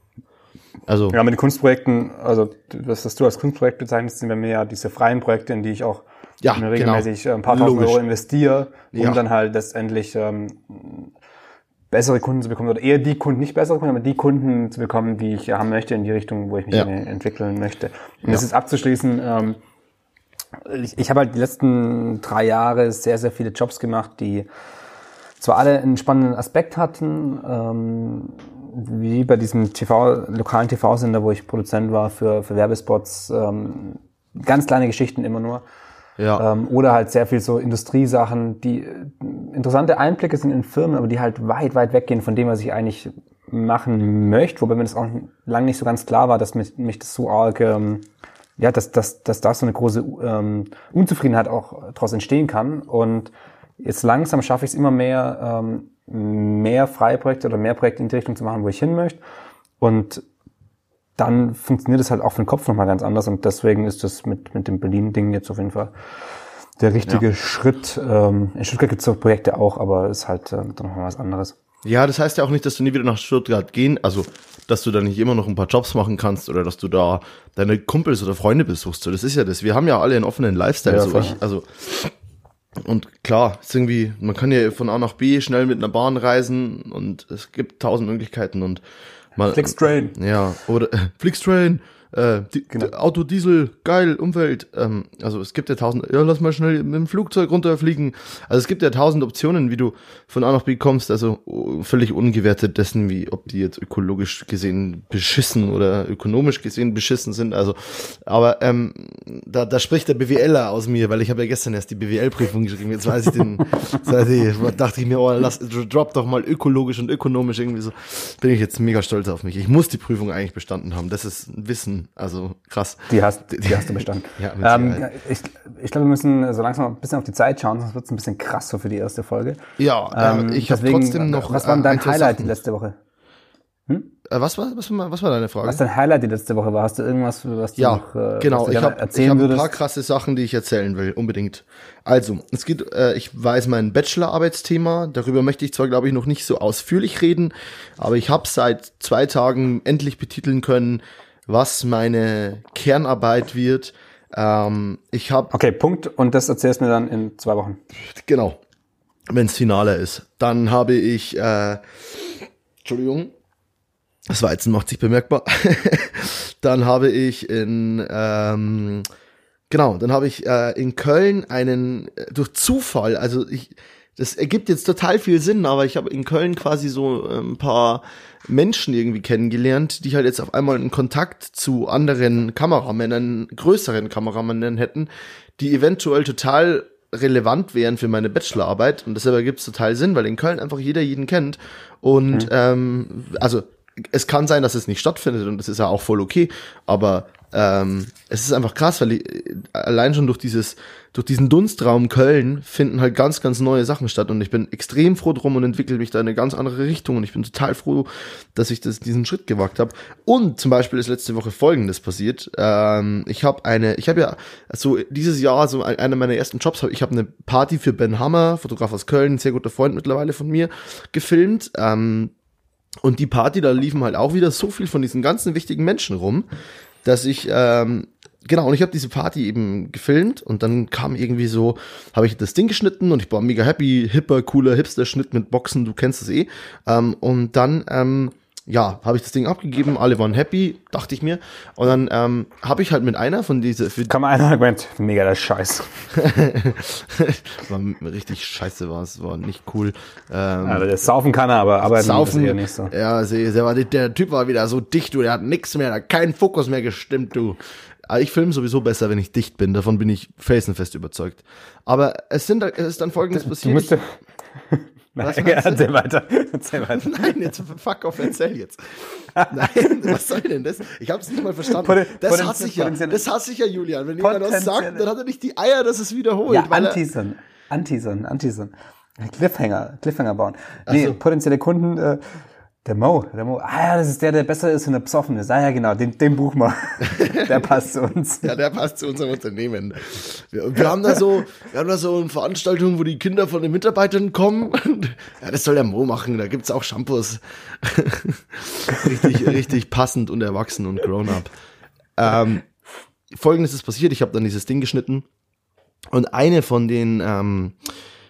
Speaker 1: Also
Speaker 2: Ja, mit den Kunstprojekten, also das, was du als Kunstprojekt bezeichnest, sind bei mir ja diese freien Projekte, in die ich auch
Speaker 1: Ja, genau.
Speaker 2: regelmäßig äh, ein paar tausend
Speaker 1: Logisch.
Speaker 2: Euro investiere, um
Speaker 1: Ja.
Speaker 2: dann halt letztendlich ähm, bessere Kunden zu bekommen oder eher die Kunden, nicht bessere Kunden, aber die Kunden zu bekommen, die ich haben möchte in die Richtung, wo ich mich
Speaker 1: Ja.
Speaker 2: entwickeln möchte. Und das ist abzuschließen, ähm, ich, ich habe halt die letzten drei Jahre sehr, sehr viele Jobs gemacht, die zwar alle einen spannenden Aspekt hatten, ähm, wie bei diesem TV, lokalen TV-Sender, wo ich Produzent war für, für Werbespots, ähm, ganz kleine Geschichten immer nur.
Speaker 1: ja,
Speaker 2: Ähm, oder halt sehr viel so Industriesachen, die äh, interessante Einblicke sind in Firmen, aber die halt weit, weit weggehen von dem, was ich eigentlich machen möchte, wobei mir das auch lange nicht so ganz klar war, dass mich, mich das so arg, ähm, ja, dass, dass, dass da so eine große ähm, Unzufriedenheit auch daraus entstehen kann. Und jetzt langsam schaffe ich es immer mehr, ähm, mehr freie Projekte oder mehr Projekte in die Richtung zu machen, wo ich hin möchte. Und dann funktioniert es halt auch für den Kopf nochmal ganz anders. Und deswegen ist das mit, mit dem Berlin-Ding jetzt auf jeden Fall der richtige Schritt. Ähm, in Stuttgart gibt es so Projekte auch, aber ist halt äh, nochmal was anderes.
Speaker 1: Ja, das heißt ja auch nicht, dass du nie wieder nach Stuttgart gehen, also dass du da nicht immer noch ein paar Jobs machen kannst oder dass du da deine Kumpels oder Freunde besuchst. So, das ist ja das. Wir haben ja alle einen offenen Lifestyle.
Speaker 2: Ja,
Speaker 1: so ich, also und klar, ist irgendwie, man kann ja von A nach B schnell mit einer Bahn reisen und es gibt tausend Möglichkeiten und man,
Speaker 2: Flixtrain.
Speaker 1: ja, oder äh, Flixtrain, äh,
Speaker 2: Genau.
Speaker 1: Auto, Diesel, geil, Umwelt. Ähm, also es gibt ja tausend, ja, lass mal schnell mit dem Flugzeug runterfliegen. Also es gibt ja tausend Optionen, wie du von A nach B kommst, also oh, völlig ungewertet dessen, wie ob die jetzt ökologisch gesehen beschissen oder ökonomisch gesehen beschissen sind. Also, aber ähm, da, da spricht der BWLer aus mir, weil ich habe ja gestern erst die BWL-Prüfung geschrieben. Jetzt weiß ich den, weiß ich, dachte ich mir, oh, lass, drop doch mal ökologisch und ökonomisch irgendwie so. Bin ich jetzt mega stolz auf mich. Ich muss die Prüfung eigentlich bestanden haben. Das ist ein Also krass.
Speaker 2: Die hast, die hast du bestanden.
Speaker 1: Ja,
Speaker 2: ähm, ich ich glaube, wir müssen so langsam ein bisschen auf die Zeit schauen, sonst wird es ein bisschen krass so für die erste Folge.
Speaker 1: Ja,
Speaker 2: Ähm,
Speaker 1: äh, ich habe trotzdem noch.
Speaker 2: Was war denn
Speaker 1: äh,
Speaker 2: dein Highlight die
Speaker 1: Sachen.
Speaker 2: letzte Woche?
Speaker 1: Äh, was war, was war, was war deine Frage?
Speaker 2: Was dein Highlight die letzte Woche war? Hast du irgendwas, was du
Speaker 1: Ja,
Speaker 2: noch äh,
Speaker 1: genau. Ich
Speaker 2: gerne
Speaker 1: habe ich
Speaker 2: erzählen
Speaker 1: hab ein paar krasse Sachen, die ich erzählen will, unbedingt. Also, es geht, äh, ich weiß mein Bachelorarbeitsthema. Darüber möchte ich zwar, glaube ich, noch nicht so ausführlich reden, aber ich habe seit zwei Tagen endlich betiteln können, was meine Kernarbeit wird. Ähm, ich habe
Speaker 2: Okay, Punkt. Und das erzählst du mir dann in zwei Wochen.
Speaker 1: Genau. Wenn's Finale ist. Dann habe ich, äh, Entschuldigung, das Weizen macht sich bemerkbar. dann habe ich in, ähm, genau, dann habe ich äh, in Köln einen, äh, durch Zufall, also ich, das ergibt jetzt total viel Sinn, aber ich habe in Köln quasi so äh, ein paar Menschen irgendwie kennengelernt, die halt jetzt auf einmal einen Kontakt zu anderen Kameramännern, größeren Kameramännern hätten, die eventuell total relevant wären für meine Bachelorarbeit. Und deshalb ergibt es total Sinn, weil in Köln einfach jeder jeden kennt. Und ähm, also es kann sein, dass es nicht stattfindet und das ist ja auch voll okay, aber ähm, es ist einfach krass, weil allein schon durch dieses, durch diesen Dunstraum Köln finden halt ganz, ganz neue Sachen statt und ich bin extrem froh drum und entwickle mich da in eine ganz andere Richtung und ich bin total froh, dass ich das, diesen Schritt gewagt habe. Und zum Beispiel ist letzte Woche Folgendes passiert. Ähm, ich habe eine, ich habe ja so dieses Jahr so ein- einer meiner ersten Jobs, ich habe eine Party für Ben Hammer, Fotograf aus Köln, sehr guter Freund mittlerweile von mir, gefilmt. Ähm, und die Party, da liefen halt auch wieder so viel von diesen ganzen wichtigen Menschen rum, dass ich, ähm, genau, und ich habe diese Party eben gefilmt und dann kam irgendwie so, habe ich das Ding geschnitten und ich war mega happy, hipper, cooler Hipster-Schnitt mit Boxen, du kennst es eh. Ähm, und dann, ähm, ja, habe ich das Ding abgegeben, alle waren happy, dachte ich mir. Und dann ähm, habe ich halt mit einer von diese, für
Speaker 2: Kann man ein Argument, mega der Scheiß.
Speaker 1: war richtig scheiße, war es, war nicht cool. Ähm,
Speaker 2: Also das Saufen kann er, aber arbeiten
Speaker 1: Saufen.
Speaker 2: ist nicht so.
Speaker 1: Ja, sehr, sehr, war, der Typ war wieder so dicht, du, der hat nix mehr, der hat keinen Fokus mehr gestimmt, du. Aber ich filme sowieso besser, wenn ich dicht bin, davon bin ich felsenfest überzeugt. Aber es sind, es ist dann folgendes
Speaker 2: Du
Speaker 1: passiert.
Speaker 2: musst, Nein,
Speaker 1: Was du?
Speaker 2: erzähl weiter. Erzähl weiter.
Speaker 1: Nein, jetzt fuck off, erzähl jetzt. Nein, was soll denn das? Ich hab's nicht mal verstanden.
Speaker 2: Poten-
Speaker 1: das hasse ich ja. Das hasse ich ja, Julian. Wenn jemand was sagt, dann hat er nicht die Eier, dass es wiederholt.
Speaker 2: Ja,
Speaker 1: weil
Speaker 2: Anteasern. Anteasern, Anteasern. Cliffhanger, Cliffhanger bauen. Nee,
Speaker 1: so.
Speaker 2: potenzielle Kunden, äh, Der Mo, der Mo. Ah ja, das ist der, der besser ist, wenn er besoffen ist. Ah ja, genau, den, den buch mal. der passt zu uns.
Speaker 1: Ja, der passt zu unserem Unternehmen. Wir, wir haben da so, wir haben da so eine Veranstaltung, wo die Kinder von den Mitarbeitern kommen. Ja, das soll der Mo machen. Da gibt's auch Shampoos. richtig, richtig passend und erwachsen und grown up. Ähm, Folgendes ist passiert. Ich habe dann dieses Ding geschnitten und eine von den ähm,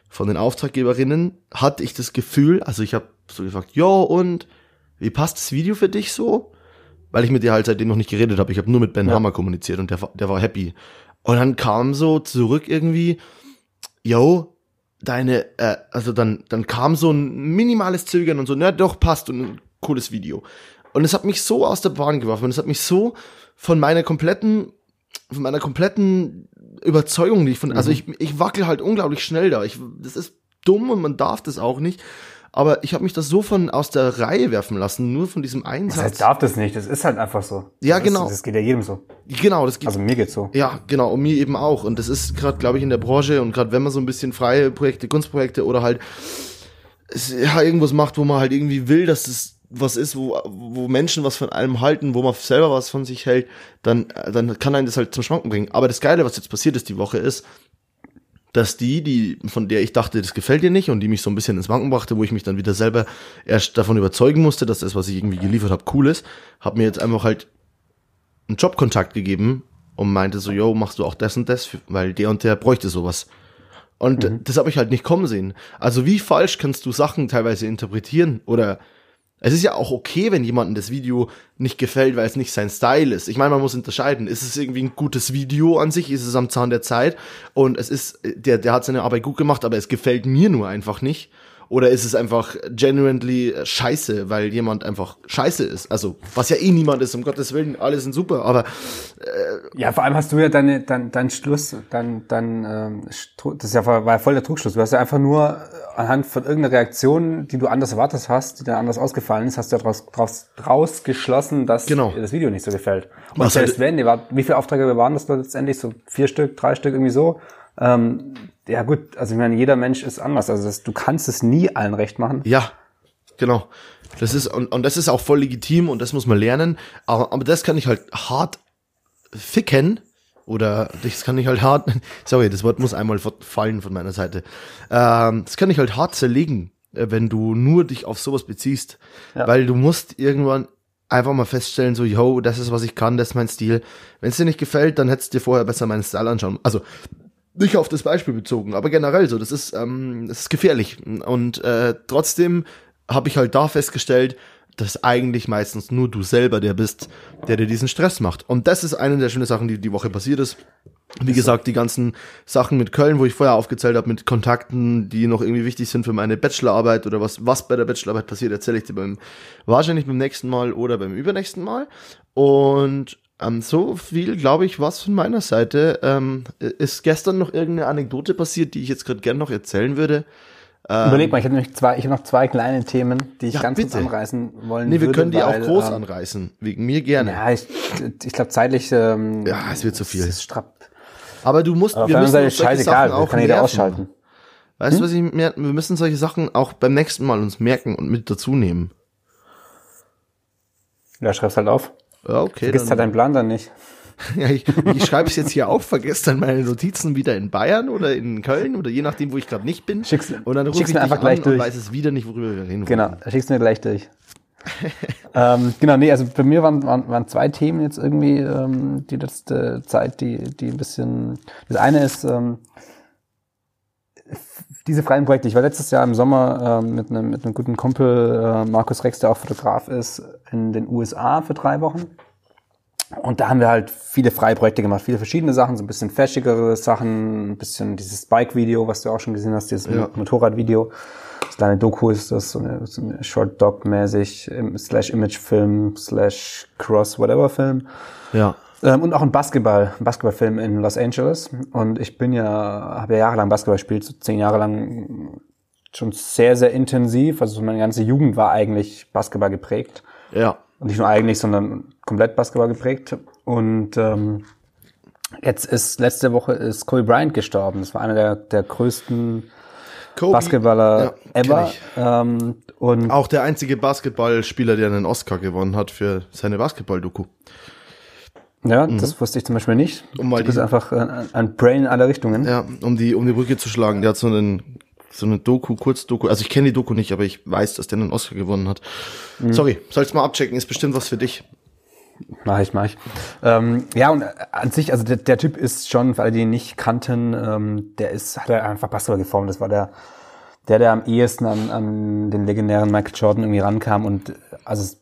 Speaker 1: von den Auftraggeberinnen hatte ich das Gefühl, also ich habe so gefragt, jo und wie passt das Video für dich so? Weil ich mit dir halt seitdem noch nicht geredet habe. Ich habe nur mit Ben ja. Hammer kommuniziert und der, der war happy. Und dann kam so zurück irgendwie, yo, deine, äh, also dann, dann kam so ein minimales Zögern und so, na doch, passt und ein cooles Video. Und es hat mich so aus der Bahn geworfen und es hat mich so von meiner kompletten, von meiner kompletten Überzeugung nicht von, also mhm. also ich, ich wackel halt unglaublich schnell da. Ich, das ist dumm und man darf das auch nicht. Aber ich habe mich das so von aus der Reihe werfen lassen, nur von diesem Einsatz. Das
Speaker 2: heißt, darf das nicht, das ist halt einfach so.
Speaker 1: Ja,
Speaker 2: das
Speaker 1: genau.
Speaker 2: Ist, das geht ja jedem so.
Speaker 1: Genau, das geht.
Speaker 2: Also mir geht's so.
Speaker 1: Ja, genau, und mir eben auch. Und das ist gerade, glaube ich, in der Branche und gerade wenn man so ein bisschen freie Projekte, Kunstprojekte oder halt ja, irgendwas macht, wo man halt irgendwie will, dass es was ist, wo, wo Menschen was von allem halten, wo man selber was von sich hält, dann, dann kann einen das halt zum Schwanken bringen. Aber das Geile, was jetzt passiert ist die Woche, ist, dass die, die, von der ich dachte, das gefällt dir nicht und die mich so ein bisschen ins Wanken brachte, wo ich mich dann wieder selber erst davon überzeugen musste, dass das, was ich irgendwie geliefert habe, cool ist, hat mir jetzt einfach halt einen Jobkontakt gegeben und meinte so, yo, machst du auch das und das, weil der und der bräuchte sowas. Und mhm. das habe ich halt nicht kommen sehen. Also wie falsch kannst du Sachen teilweise interpretieren oder es ist ja auch okay, wenn jemandem das Video nicht gefällt, weil es nicht sein Style ist. Ich meine, man muss unterscheiden. Ist es irgendwie ein gutes Video an sich? Ist es am Zahn der Zeit? Und es ist, der, der hat seine Arbeit gut gemacht, aber es gefällt mir nur einfach nicht. Oder ist es einfach genuinely scheiße, weil jemand einfach scheiße ist? Also, was ja eh niemand ist, um Gottes Willen, alle sind super, aber
Speaker 2: äh, Ja, vor allem hast du ja deine, dein, dein Schluss, dein, dein ähm, das ist ja, war ja voll der Trugschluss. Du hast ja einfach nur anhand von irgendeiner Reaktion, die du anders erwartet hast, die dann anders ausgefallen ist, hast du ja draus, draus, draus geschlossen, dass
Speaker 1: genau.
Speaker 2: dir das Video nicht so gefällt. Und was selbst halt, wenn, wie viele Aufträge waren das letztendlich? So vier Stück, drei Stück, irgendwie so. Ähm, ja gut, also ich meine, jeder Mensch ist anders. Also das, du kannst es nie allen recht machen.
Speaker 1: Ja, genau. Das ist, und, und das ist auch voll legitim und das muss man lernen. Aber, aber das kann ich halt hart ficken. Oder das kann ich halt hart, sorry, das Wort muss einmal fallen von meiner Seite. Ähm, das kann ich halt hart zerlegen, äh, wenn du nur dich auf sowas beziehst. Ja. Weil du musst irgendwann einfach mal feststellen, so, yo, das ist, was ich kann, das ist mein Stil. Wenn es dir nicht gefällt, dann hättest du dir vorher besser meinen Style anschauen. Also, nicht auf das Beispiel bezogen, aber generell so, das ist, ähm, das ist gefährlich. Und äh, trotzdem habe ich halt da festgestellt, dass eigentlich meistens nur du selber der bist, der dir diesen Stress macht. Und das ist eine der schönen Sachen, die die Woche passiert ist. Wie gesagt, die ganzen Sachen mit Köln, wo ich vorher aufgezählt habe, mit Kontakten, die noch irgendwie wichtig sind für meine Bachelorarbeit oder was, was bei der Bachelorarbeit passiert, erzähle ich dir beim, wahrscheinlich beim nächsten Mal oder beim übernächsten Mal. Und ähm, so viel, glaube ich, was von meiner Seite. Ähm, ist gestern noch irgendeine Anekdote passiert, die ich jetzt gerade gerne noch erzählen würde?
Speaker 2: Ähm, Überleg mal, ich habe nämlich zwei, ich habe noch zwei kleine Themen, die ich ja, ganz bitte. kurz anreißen wollen
Speaker 1: Nee, wir würde, können die weil, auch groß ähm, anreißen. Wegen mir gerne.
Speaker 2: Ja, ich, ich glaube zeitlich. Ähm,
Speaker 1: ja, es wird zu viel.
Speaker 2: Es ist strapp.
Speaker 1: Aber du musst,
Speaker 2: Aber wir müssen Seite scheißegal, auch kann jeder ausschalten.
Speaker 1: Weißt hm? du, was ich mehr, wir müssen solche Sachen auch beim nächsten Mal uns merken und mit dazu nehmen.
Speaker 2: Ja, schreib's halt auf.
Speaker 1: Okay.
Speaker 2: Vergisst halt deinen Plan dann nicht.
Speaker 1: ja, ich, ich schreibe es jetzt hier auf, vergesse dann meine Notizen wieder in Bayern oder in Köln oder je nachdem, wo ich gerade nicht bin.
Speaker 2: Schickst,
Speaker 1: und dann rufe ich
Speaker 2: mir einfach gleich durch. und
Speaker 1: weiß es wieder nicht, worüber wir reden
Speaker 2: Genau, wollen. schickst mir gleich durch. ähm, genau, nee, also bei mir waren, waren, waren zwei Themen jetzt irgendwie ähm, die letzte Zeit, die, die ein bisschen. Das eine ist ähm, diese freien Projekte. Ich war letztes Jahr im Sommer ähm, mit, einem, mit einem guten Kumpel, äh, Markus Rex, der auch Fotograf ist, in den USA für drei Wochen. Und da haben wir halt viele freie Projekte gemacht, viele verschiedene Sachen, so ein bisschen fashigere Sachen, ein bisschen dieses Bike-Video, was du auch schon gesehen hast, dieses ja. Motorrad-Video. Das kleine Doku ist das, so eine, so eine Short-Dog-mäßig, slash Image-Film, slash Cross-Whatever-Film.
Speaker 1: Ja.
Speaker 2: Ähm, und auch ein Basketball, ein Basketballfilm in Los Angeles. Und ich bin ja, habe ja jahrelang Basketball gespielt, so zehn Jahre lang schon sehr, sehr intensiv. Also meine ganze Jugend war eigentlich Basketball geprägt.
Speaker 1: Ja.
Speaker 2: Und nicht nur eigentlich, sondern komplett Basketball geprägt. Und ähm, jetzt ist letzte Woche ist Kobe Bryant gestorben. Das war einer der, der größten Kobe, Basketballer ja, ever. Ähm,
Speaker 1: und auch der einzige Basketballspieler, der einen Oscar gewonnen hat für seine Basketball-Doku.
Speaker 2: Ja, mhm. das wusste ich zum Beispiel nicht. Um mal du bist einfach ein, ein Brain in alle Richtungen.
Speaker 1: Ja, um die, um die Brücke zu schlagen. Der hat so einen, so eine Doku, Kurzdoku. Also ich kenne die Doku nicht, aber ich weiß, dass der einen Oscar gewonnen hat. Mhm. Sorry, sollst mal abchecken, ist bestimmt was für dich.
Speaker 2: Mach ich, mach ich. Ähm, ja, und an sich, also der, der Typ ist schon, für alle, die ihn nicht kannten, ähm, der ist, hat er einfach Basketball geformt. Das war der, der, der am ehesten an, an den legendären Michael Jordan irgendwie rankam. Und also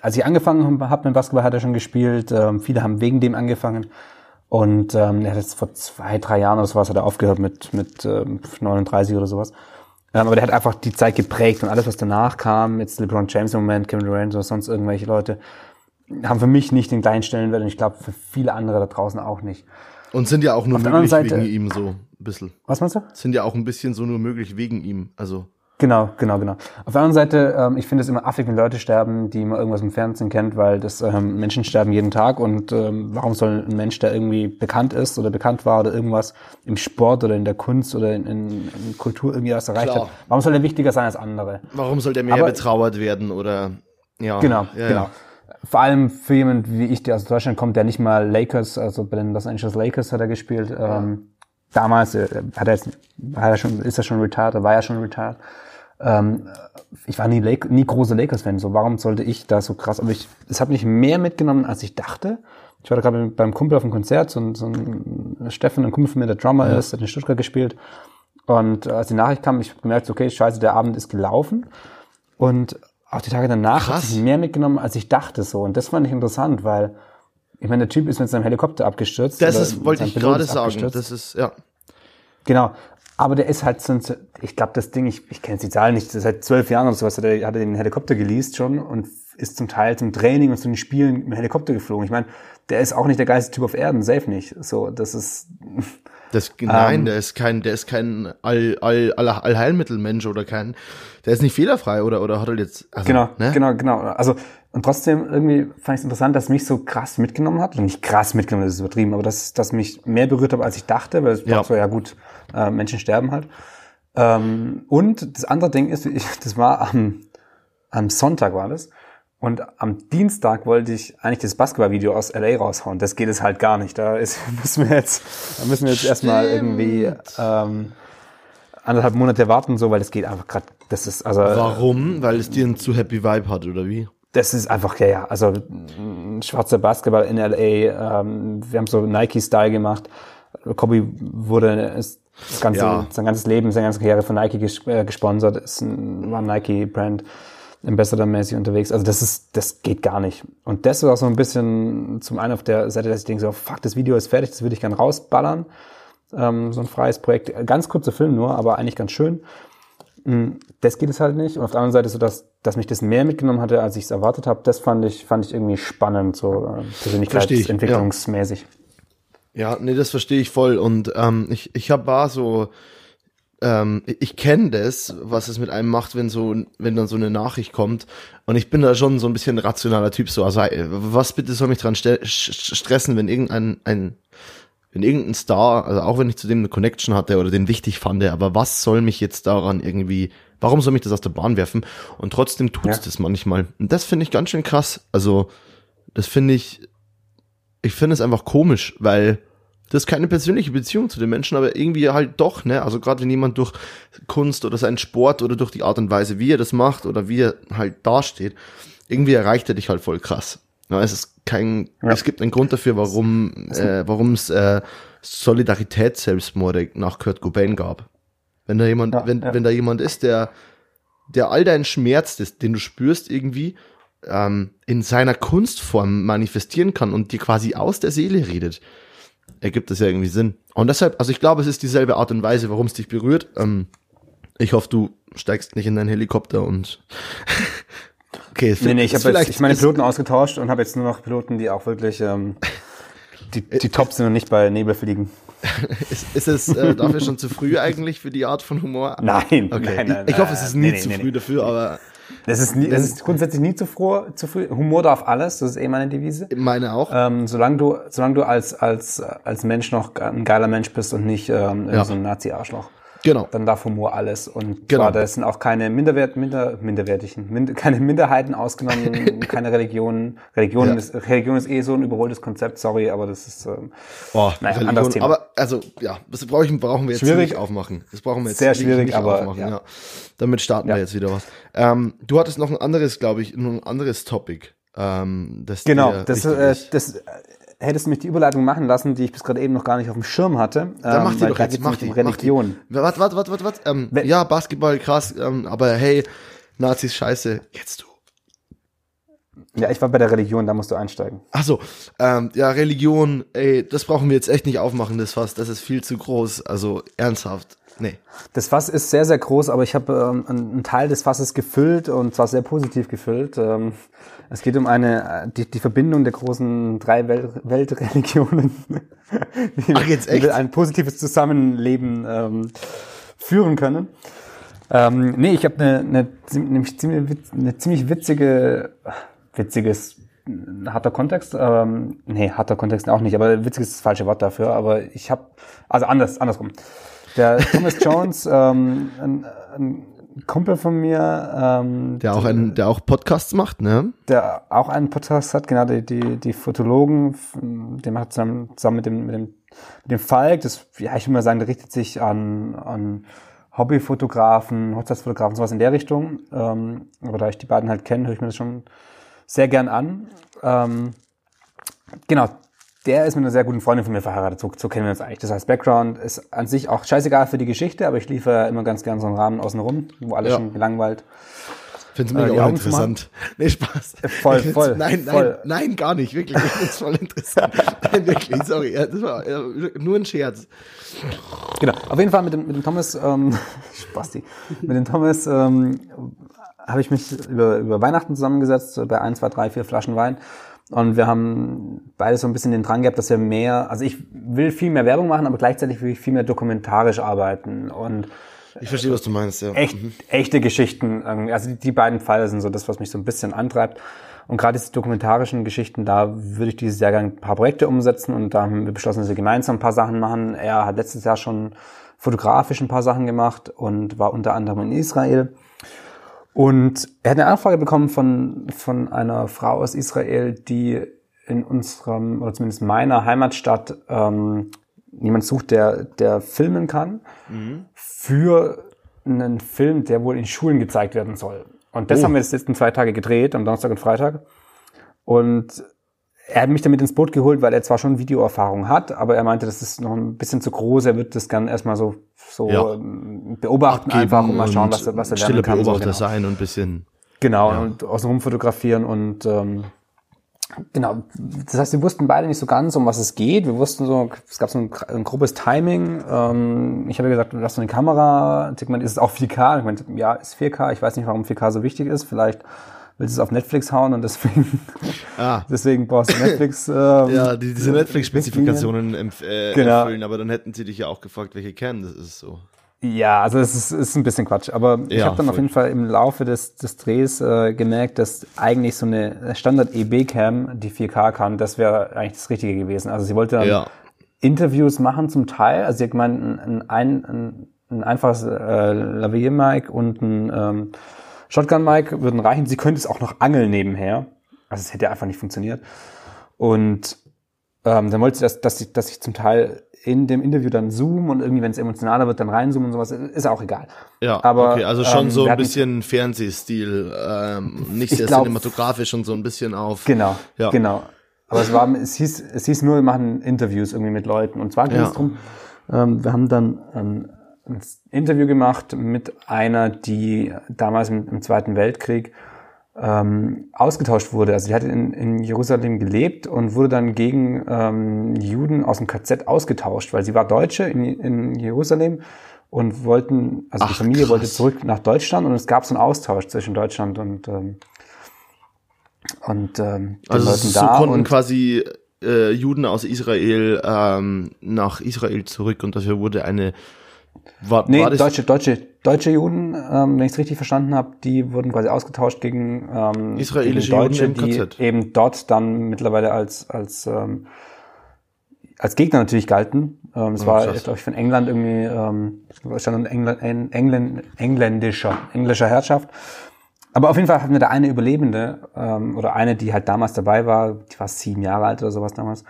Speaker 2: als ich angefangen habe mit Basketball, hat er schon gespielt. Ähm, viele haben wegen dem angefangen. Und ähm, er hat jetzt vor zwei, drei Jahren oder sowas hat er aufgehört mit, mit ähm, 39 oder sowas. Ähm, aber der hat einfach die Zeit geprägt und alles, was danach kam, jetzt LeBron James im Moment, Kevin Durant oder sonst irgendwelche Leute, haben für mich nicht den gleichen Stellenwert und ich glaube für viele andere da draußen auch nicht.
Speaker 1: Und sind ja auch nur möglich Seite, wegen ihm so ein bisschen.
Speaker 2: Was meinst du?
Speaker 1: Sind ja auch ein bisschen so nur möglich wegen ihm. Also
Speaker 2: Genau, genau, genau. Auf der anderen Seite, ähm, ich finde es immer affig, wenn Leute sterben, die man irgendwas im Fernsehen kennt, weil das ähm, Menschen sterben jeden Tag und ähm, warum soll ein Mensch, der irgendwie bekannt ist oder bekannt war oder irgendwas im Sport oder in der Kunst oder in, in, in Kultur irgendwie was erreicht Klar. hat, warum soll er wichtiger sein als andere?
Speaker 1: Warum soll der mehr Aber, betrauert werden oder
Speaker 2: ja. Genau, ja, genau. Ja. Vor allem für jemand wie ich, der aus Deutschland kommt, der nicht mal Lakers, also bei den Los Angeles Lakers hat er gespielt. Ähm, damals äh, hat er jetzt, hat er schon, ist er schon retired, war er schon retired. Ähm, ich war nie, Lake, nie große Lakers-Fan, so warum sollte ich da so krass, aber ich, es hat mich mehr mitgenommen, als ich dachte. Ich war da gerade beim Kumpel auf dem Konzert, so, ein, so ein Steffen, ein Kumpel von mir, der Drummer ja. ist, hat in Stuttgart gespielt. Und als die Nachricht kam, ich gemerkt, okay, scheiße, der Abend ist gelaufen. Und auch die Tage danach hat sich mehr mitgenommen, als ich dachte so. Und das fand ich interessant, weil ich meine, der Typ ist mit seinem Helikopter abgestürzt.
Speaker 1: Das ist, wollte ich gerade sagen. Das ist, ja.
Speaker 2: Genau. Aber der ist halt so, ich glaube, das Ding, ich, ich kenne die Zahl nicht, seit zwölf Jahren oder sowas hat er, hat er den Helikopter geleast schon und ist zum Teil zum Training und zu den Spielen mit dem Helikopter geflogen. Ich meine, der ist auch nicht der geilste Typ auf Erden, safe nicht. So, das ist.
Speaker 1: Das, nein, ähm, der ist kein, der ist kein All, All, All, Allheilmittelmensch oder kein, der ist nicht fehlerfrei oder, oder hat er jetzt,
Speaker 2: also, Genau, ne? genau, genau. Also, und trotzdem irgendwie fand ich es interessant, dass mich so krass mitgenommen hat. Und nicht krass mitgenommen, das ist übertrieben, aber dass, dass mich mehr berührt hat, als ich dachte, weil es ja. so, ja gut, äh, Menschen sterben halt. Ähm, und das andere Ding ist, ich, das war am, am Sonntag war das. Und am Dienstag wollte ich eigentlich das Basketballvideo aus LA raushauen. Das geht es halt gar nicht. Da ist, müssen wir jetzt, da müssen wir jetzt erstmal irgendwie ähm, anderthalb Monate warten, so, weil das geht einfach gerade. Das ist also.
Speaker 1: Warum? Weil es dir einen zu happy Vibe hat oder wie?
Speaker 2: Das ist einfach ja, ja. Also schwarzer Basketball in LA. Ähm, wir haben so Nike-Style gemacht. Kobe wurde das ganze, ja. sein ganzes Leben, seine ganze Karriere von Nike äh, gesponsert. Ist ein, war ein Nike-Brand. Ambassador-mäßig unterwegs. Also das ist, das geht gar nicht. Und das ist auch so ein bisschen zum einen auf der Seite, dass ich denke so, fuck, das Video ist fertig, das würde ich gern rausballern. Ähm, so ein freies Projekt. Ganz kurzer Film nur, aber eigentlich ganz schön. Mm, das geht es halt nicht. Und auf der anderen Seite so, dass, dass mich das mehr mitgenommen hatte, als ich es erwartet habe. Das fand ich, fand ich irgendwie spannend, so äh, persönlichkeitsentwicklungsmäßig.
Speaker 1: Ja. ja, nee, das verstehe ich voll. Und ähm, ich, ich habe war so ähm, ich kenne das, was es mit einem macht, wenn so, wenn dann so eine Nachricht kommt. Und ich bin da schon so ein bisschen rationaler Typ. So, also was bitte soll mich dran stressen, wenn irgendein ein, wenn irgendein Star, also auch wenn ich zu dem eine Connection hatte oder den wichtig fand, aber was soll mich jetzt daran irgendwie, warum soll mich das aus der Bahn werfen? Und trotzdem tut's ja. das manchmal. Und das finde ich ganz schön krass. Also, das finde ich, ich finde es einfach komisch, weil das ist keine persönliche Beziehung zu den Menschen, aber irgendwie halt doch, ne? Also gerade wenn jemand durch Kunst oder seinen Sport oder durch die Art und Weise, wie er das macht oder wie er halt dasteht, irgendwie erreicht er dich halt voll krass. Ja, es ist kein, ja. es gibt einen Grund dafür, warum, äh, warum es äh, Solidaritätsselbstmorde nach Kurt Cobain gab. Wenn da jemand, ja, wenn, wenn da jemand ist, der, der all deinen Schmerz, den du spürst irgendwie, ähm, in seiner Kunstform manifestieren kann und dir quasi aus der Seele redet, ergibt das ja irgendwie Sinn. Und deshalb, also ich glaube, es ist dieselbe Art und Weise, warum es dich berührt. Ähm, ich hoffe, du steigst nicht in deinen Helikopter und
Speaker 2: okay. Nee, nee, ich habe jetzt ich meine Piloten ausgetauscht und habe jetzt nur noch Piloten, die auch wirklich ähm, die, die top sind und nicht bei Nebel fliegen.
Speaker 1: ist, ist es äh, dafür schon zu früh eigentlich für die Art von Humor?
Speaker 2: Nein,
Speaker 1: okay.
Speaker 2: nein, nein
Speaker 1: ich, ich hoffe, es ist nie nee, zu nee, früh dafür, aber
Speaker 2: das ist, nie, das ist grundsätzlich nie zu früh, zu früh. Humor darf alles, das ist eh meine Devise.
Speaker 1: Meine auch.
Speaker 2: Ähm, solange du, solange du als, als, als Mensch noch ein geiler Mensch bist und nicht ähm, ja. so ein Nazi-Arschloch.
Speaker 1: Genau.
Speaker 2: dann darf Humor alles. Und
Speaker 1: Genau.
Speaker 2: zwar, da sind auch keine Minderwert, minder, minderwertigen, mind, keine Minderheiten ausgenommen, keine Religionen. Religion,
Speaker 1: Ja.
Speaker 2: ist, Religion ist eh so ein überholtes Konzept, sorry, aber das ist ähm,
Speaker 1: Boah,
Speaker 2: Naja,
Speaker 1: Religion,
Speaker 2: anderes Thema.
Speaker 1: aber also ja, das brauchen, brauchen wir jetzt
Speaker 2: Schwierig.
Speaker 1: nicht aufmachen. Das brauchen wir jetzt
Speaker 2: Sehr schwierig,
Speaker 1: nicht
Speaker 2: aber,
Speaker 1: aufmachen.
Speaker 2: ja.
Speaker 1: Ja. Damit starten
Speaker 2: Ja.
Speaker 1: wir jetzt wieder was. Ähm, du hattest noch ein anderes, glaube ich, noch ein anderes Topic. Ähm, das
Speaker 2: Genau, das, äh, das hättest du mich die Überleitung machen lassen, die ich bis gerade eben noch gar nicht auf dem Schirm hatte.
Speaker 1: Dann mach
Speaker 2: ähm,
Speaker 1: die doch jetzt, mach die,
Speaker 2: um. Religion.
Speaker 1: Warte, warte, warte, warte. Ähm, ja, Basketball, krass, ähm, aber hey, Nazis scheiße, jetzt du.
Speaker 2: Ja, ich war bei der Religion, da musst du einsteigen.
Speaker 1: Ach so, ähm, ja, Religion, ey, das brauchen wir jetzt echt nicht aufmachen, das Fass, das ist viel zu groß, also ernsthaft, nee.
Speaker 2: Das Fass ist sehr, sehr groß, aber ich habe ähm, einen Teil des Fasses gefüllt und zwar sehr positiv gefüllt. Ähm, es geht um eine äh, die, die Verbindung der großen drei Wel Weltreligionen, die,
Speaker 1: Ach, jetzt echt?
Speaker 2: ein positives Zusammenleben ähm, führen können. Ähm, nee, ich habe eine, eine, nämlich ziemlich, eine ziemlich witzige, witziges, ein harter Kontext, ähm, nee, harter Kontext auch nicht, aber witzig ist das falsche Wort dafür, aber ich habe, also anders, andersrum. Der Thomas Jones, ähm, ein, ein Kumpel von mir, ähm,
Speaker 1: Der auch ein, der auch Podcasts macht, ne?
Speaker 2: der auch einen Podcast hat, genau, die, die, die Fotologen, der macht zusammen, zusammen mit dem, mit dem, mit dem Falk, das, ja, ich würde mal sagen, der richtet sich an, an Hobbyfotografen, Hochzeitsfotografen, sowas in der Richtung. Ähm, aber da ich die beiden halt kenne, höre ich mir das schon sehr gern an. Ähm, genau, der ist mit einer sehr guten Freundin von mir verheiratet, so, so kennen wir uns eigentlich. Das heißt, Background ist an sich auch scheißegal für die Geschichte, aber ich liefere immer ganz gern so einen Rahmen außenrum, wo alle
Speaker 1: Ja.
Speaker 2: schon gelangweilt.
Speaker 1: Find's
Speaker 2: Äh,
Speaker 1: mega
Speaker 2: machen?
Speaker 1: interessant. Nee, Spaß.
Speaker 2: Voll,
Speaker 1: Ich find's-
Speaker 2: voll,
Speaker 1: Nein, nein,
Speaker 2: voll.
Speaker 1: nein, gar nicht, wirklich. Ich find's voll interessant. nein, wirklich, sorry. Ja, Das war ja, nur ein Scherz.
Speaker 2: Genau, auf jeden Fall mit dem, mit dem Thomas, ähm, Spasti, mit dem Thomas ähm, habe ich mich über, über Weihnachten zusammengesetzt, bei ein, zwei, drei, vier Flaschen Wein. Und wir haben beide so ein bisschen den Drang gehabt, dass wir mehr, also ich will viel mehr Werbung machen, aber gleichzeitig will ich viel mehr dokumentarisch arbeiten und
Speaker 1: Ich verstehe, was du meinst, ja.
Speaker 2: echt, echte Geschichten. irgendwie. Also die, die beiden Pfeile sind so das, was mich so ein bisschen antreibt. Und gerade diese dokumentarischen Geschichten, da würde ich dieses Jahr gerne ein paar Projekte umsetzen und da haben wir beschlossen, dass wir gemeinsam ein paar Sachen machen. Er hat letztes Jahr schon fotografisch ein paar Sachen gemacht und war unter anderem in Israel. Und er hat eine Anfrage bekommen von, von einer Frau aus Israel, die in unserem, oder zumindest meiner Heimatstadt, ähm, jemand sucht, der, der filmen kann für einen Film, der wohl in Schulen gezeigt werden soll. Und das
Speaker 1: Oh.
Speaker 2: haben wir jetzt letzten zwei Tage gedreht, am Donnerstag und Freitag. Und er hat mich damit ins Boot geholt, weil er zwar schon Videoerfahrung hat, aber er meinte, das ist noch ein bisschen zu groß. Er wird das gern erstmal so, so
Speaker 1: Ja.
Speaker 2: Beobachten einfach und mal schauen, was was er lernen
Speaker 1: stille
Speaker 2: kann. So,
Speaker 1: Beobachter
Speaker 2: genau.
Speaker 1: sein und ein bisschen.
Speaker 2: Genau, und außenrum fotografieren und ähm, genau. Das heißt, wir wussten beide nicht so ganz, um was es geht. Wir wussten so, es gab so ein, ein grobes Timing. Ähm, ich habe ja gesagt, du hast so eine Kamera. Ich meine, ist es auch 4K? Ich meine, ja, ist 4K. Ich weiß nicht, warum 4K so wichtig ist. Vielleicht willst du es auf Netflix hauen und deswegen,
Speaker 1: Ah.
Speaker 2: deswegen brauchst du Netflix. Ähm,
Speaker 1: Ja, die, diese Netflix-Spezifikationen äh,
Speaker 2: Genau.
Speaker 1: erfüllen, aber dann hätten sie dich ja auch gefragt, welche kennen, das ist so.
Speaker 2: Ja, also es ist, ist ein bisschen Quatsch. Aber ich
Speaker 1: Ja,
Speaker 2: habe dann auf
Speaker 1: voll.
Speaker 2: jeden Fall im Laufe des, des Drehs äh, gemerkt, dass eigentlich so eine Standard-EB-Cam, die 4K kann, das wäre eigentlich das Richtige gewesen. Also sie wollte dann
Speaker 1: Ja.
Speaker 2: Interviews machen zum Teil. Also sie hat gemeint, ein, ein, ein, ein einfaches äh, Lavalier-Mic und ein ähm, Shotgun-Mic würden reichen. Sie könnte es auch noch angeln nebenher. Also es hätte einfach nicht funktioniert. Und ähm, dann wollte sie, dass, dass, ich, dass ich zum Teil in dem Interview dann zoom und irgendwie, wenn es emotionaler wird, dann reinzoomen und sowas. Ist auch egal.
Speaker 1: Ja,
Speaker 2: Aber,
Speaker 1: okay, also schon
Speaker 2: ähm,
Speaker 1: so ein bisschen Fernsehstil, ähm, nicht
Speaker 2: Ich
Speaker 1: sehr
Speaker 2: glaub-
Speaker 1: cinematografisch und so ein bisschen auf.
Speaker 2: Genau,
Speaker 1: Ja.
Speaker 2: genau. Aber es war, es hieß, es hieß nur, wir machen Interviews irgendwie mit Leuten. Und zwar ging
Speaker 1: Ja.
Speaker 2: es drum, ähm, wir haben dann ähm, ein Interview gemacht mit einer, die damals im, im Zweiten Weltkrieg ähm, ausgetauscht wurde. Also die hat in, in Jerusalem gelebt und wurde dann gegen ähm, Juden aus dem KZ ausgetauscht, weil sie war Deutsche in, in Jerusalem und wollten, also die
Speaker 1: Ach,
Speaker 2: Familie wollte
Speaker 1: krass.
Speaker 2: zurück nach Deutschland und es gab so einen Austausch zwischen Deutschland und ähm, und ähm,
Speaker 1: Also
Speaker 2: Leuten
Speaker 1: so
Speaker 2: da
Speaker 1: konnten quasi äh, Juden aus Israel ähm, nach Israel zurück und dafür wurde eine war,
Speaker 2: nee,
Speaker 1: war
Speaker 2: deutsche, deutsche, deutsche Juden, ähm, wenn ich es richtig verstanden habe, die wurden quasi ausgetauscht gegen ähm,
Speaker 1: Israelische
Speaker 2: gegen Deutsche,
Speaker 1: Juden im
Speaker 2: die eben dort dann mittlerweile als als ähm, als Gegner natürlich galten. Ähm, es oh, war, glaube ich, von England irgendwie, ähm, stand in England, England, engländischer, englischer Herrschaft. Aber auf jeden Fall hatten wir da eine Überlebende, ähm, oder eine, die halt damals dabei war, die war sieben Jahre alt oder sowas damals.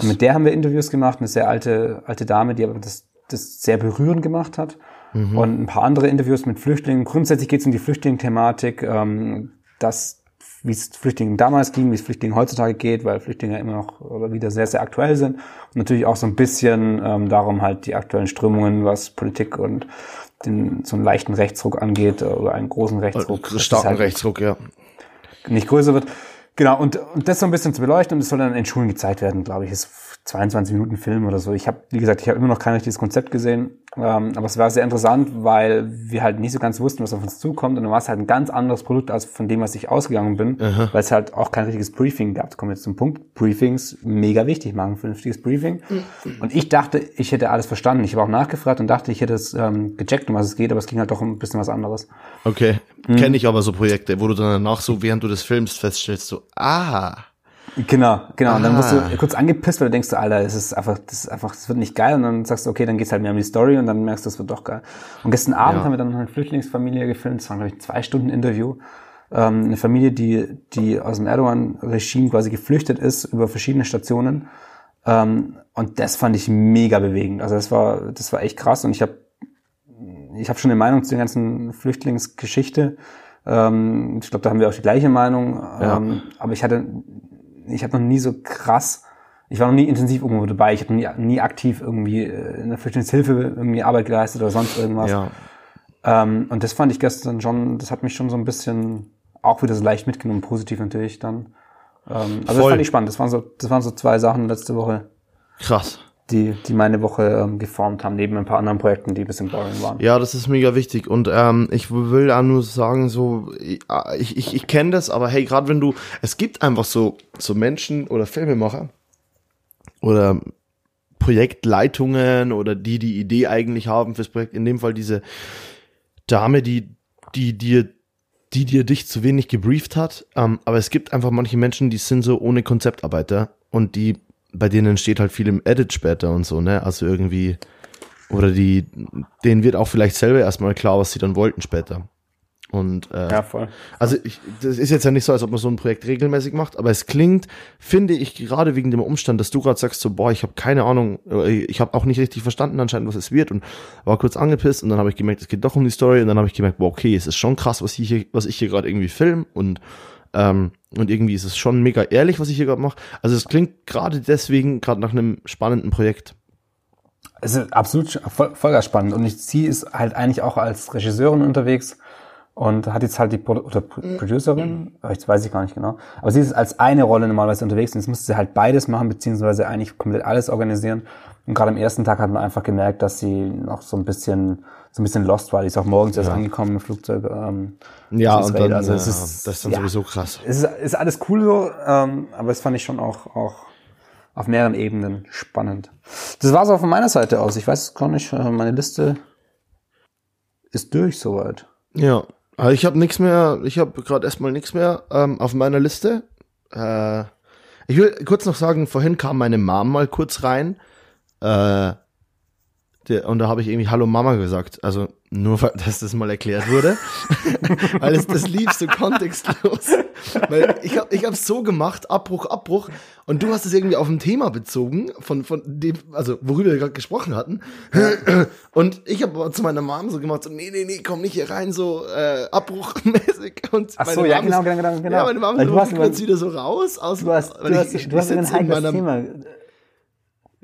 Speaker 2: Und mit der haben wir Interviews gemacht, eine sehr alte, alte Dame, die aber das, das sehr berührend gemacht hat. Mhm. Und ein paar andere Interviews mit Flüchtlingen. Grundsätzlich geht es um die Flüchtlingsthematik, ähm, dass wie es Flüchtlingen damals ging, wie es Flüchtlingen heutzutage geht, weil Flüchtlinge immer noch oder wieder sehr, sehr aktuell sind. Und natürlich auch so ein bisschen ähm, darum halt die aktuellen Strömungen, was Politik und den, so einen leichten Rechtsruck angeht oder einen großen Rechtsruck.
Speaker 1: Äh, starken halt Rechtsruck, ja.
Speaker 2: Nicht größer wird. Genau, und, und das so ein bisschen zu beleuchten und das soll dann in Schulen gezeigt werden, glaube ich, ist 22 Minuten Film oder so. Ich habe, wie gesagt, ich habe immer noch kein richtiges Konzept gesehen, ähm, aber es war sehr interessant, weil wir halt nicht so ganz wussten, was auf uns zukommt und dann war es halt ein ganz anderes Produkt als von dem, was ich ausgegangen bin, Aha. weil es halt auch kein richtiges Briefing gab. Kommen wir jetzt zum Punkt. Briefings mega wichtig, machen ein vernünftiges Briefing. Mhm. Und ich dachte, ich hätte alles verstanden. Ich habe auch nachgefragt und dachte, ich hätte es ähm, gecheckt, um was es geht, aber es ging halt doch ein bisschen was anderes.
Speaker 1: Okay, mhm. kenne ich aber so Projekte, wo du dann danach so, während du das filmst, feststellst, so, ah,
Speaker 2: Genau, genau. Ah. Und dann wirst du ah. kurz angepisst, weil du denkst, Alter, es ist einfach, das ist einfach, das wird nicht geil. Und dann sagst du, okay, dann geht's halt mehr um die Story und dann merkst du, das wird doch geil. Und gestern Abend ja. haben wir dann eine Flüchtlingsfamilie gefilmt. Das war, glaube ich, ein zwei Stunden Interview. Ähm, eine Familie, die, die aus dem Erdogan-Regime quasi geflüchtet ist über verschiedene Stationen. Ähm, und das fand ich mega bewegend. Also das war, das war echt krass. Und ich habe, ich habe schon eine Meinung zu der ganzen Flüchtlingsgeschichte. Ähm, ich glaube, da haben wir auch die gleiche Meinung. Ja. Ähm, aber ich hatte ich habe noch nie so krass, ich war noch nie intensiv irgendwo dabei, ich habe nie, nie aktiv irgendwie äh, in der Flüchtlingshilfe irgendwie Arbeit geleistet oder sonst irgendwas. Ja. Ähm, und das fand ich gestern schon, das hat mich schon so ein bisschen auch wieder so leicht mitgenommen, positiv natürlich dann. Ähm, also Voll. das fand ich spannend. Das waren so, das waren so zwei Sachen letzte Woche.
Speaker 1: Krass
Speaker 2: die, die meine Woche ähm, geformt haben, neben ein paar anderen Projekten, die ein bisschen boring waren.
Speaker 1: Ja, das ist mega wichtig. Und ähm, ich will auch nur sagen, so, ich, ich, ich kenne das, aber hey, gerade wenn du, es gibt einfach so, so Menschen oder Filmemacher oder Projektleitungen oder die die Idee eigentlich haben fürs Projekt, in dem Fall diese Dame, die, die dir die dir dich zu wenig gebrieft hat, ähm, aber es gibt einfach manche Menschen, die sind so ohne Konzeptarbeiter und die bei denen steht halt viel im Edit später und so, ne? Also irgendwie, oder die, denen wird auch vielleicht selber erstmal klar, was sie dann wollten später. Und äh, ja, voll. Also ich, das ist jetzt ja nicht so, als ob man so ein Projekt regelmäßig macht, aber es klingt, finde ich, gerade wegen dem Umstand, dass du gerade sagst, so, boah, ich habe keine Ahnung, ich habe auch nicht richtig verstanden anscheinend, was es wird und war kurz angepisst und dann habe ich gemerkt, es geht doch um die Story und dann habe ich gemerkt, boah, okay, es ist schon krass, was ich hier, was ich hier gerade irgendwie film und ähm, und irgendwie ist es schon mega ehrlich, was ich hier gerade mache. Also es klingt gerade deswegen gerade nach einem spannenden Projekt.
Speaker 2: Es ist absolut voll, voll spannend. Und ich, sie ist halt eigentlich auch als Regisseurin unterwegs und hat jetzt halt die Pro oder mhm. Producerin, jetzt weiß ich gar nicht genau, aber sie ist als eine Rolle normalerweise unterwegs und jetzt musste sie halt beides machen, beziehungsweise eigentlich komplett alles organisieren. Und gerade am ersten Tag hat man einfach gemerkt, dass sie noch so ein bisschen so ein bisschen lost war. Die ist auch morgens erst angekommen im Flugzeug. Ähm,
Speaker 1: ja, und dann, also es ist, das ist dann ja, sowieso krass.
Speaker 2: Es ist, ist alles cool so, ähm, aber es fand ich schon auch, auch auf mehreren Ebenen spannend. Das war es auch von meiner Seite aus. Ich weiß gar nicht, äh, meine Liste ist durch soweit.
Speaker 1: Ja, also ich habe nichts mehr, ich habe gerade erstmal nichts mehr ähm, auf meiner Liste. Äh, ich will kurz noch sagen, vorhin kam meine Mom mal kurz rein. Äh, der, und da habe ich irgendwie Hallo Mama gesagt. Also nur, dass das mal erklärt wurde. Weil es, das lief so kontextlos. Weil ich habe ich hab's so gemacht, Abbruch, Abbruch. Und du hast es irgendwie auf ein Thema bezogen, von, von dem, also worüber wir gerade gesprochen hatten. Und ich habe zu meiner Mom so gemacht, so, nee, nee, nee, komm nicht hier rein, so äh, abbruchmäßig. Und
Speaker 2: Ach so, ja, genau, genau, genau, genau. Ja,
Speaker 1: meine Mom so, du hast wieder so raus. Aus,
Speaker 2: du hast, du hast, du hast ein heikles Thema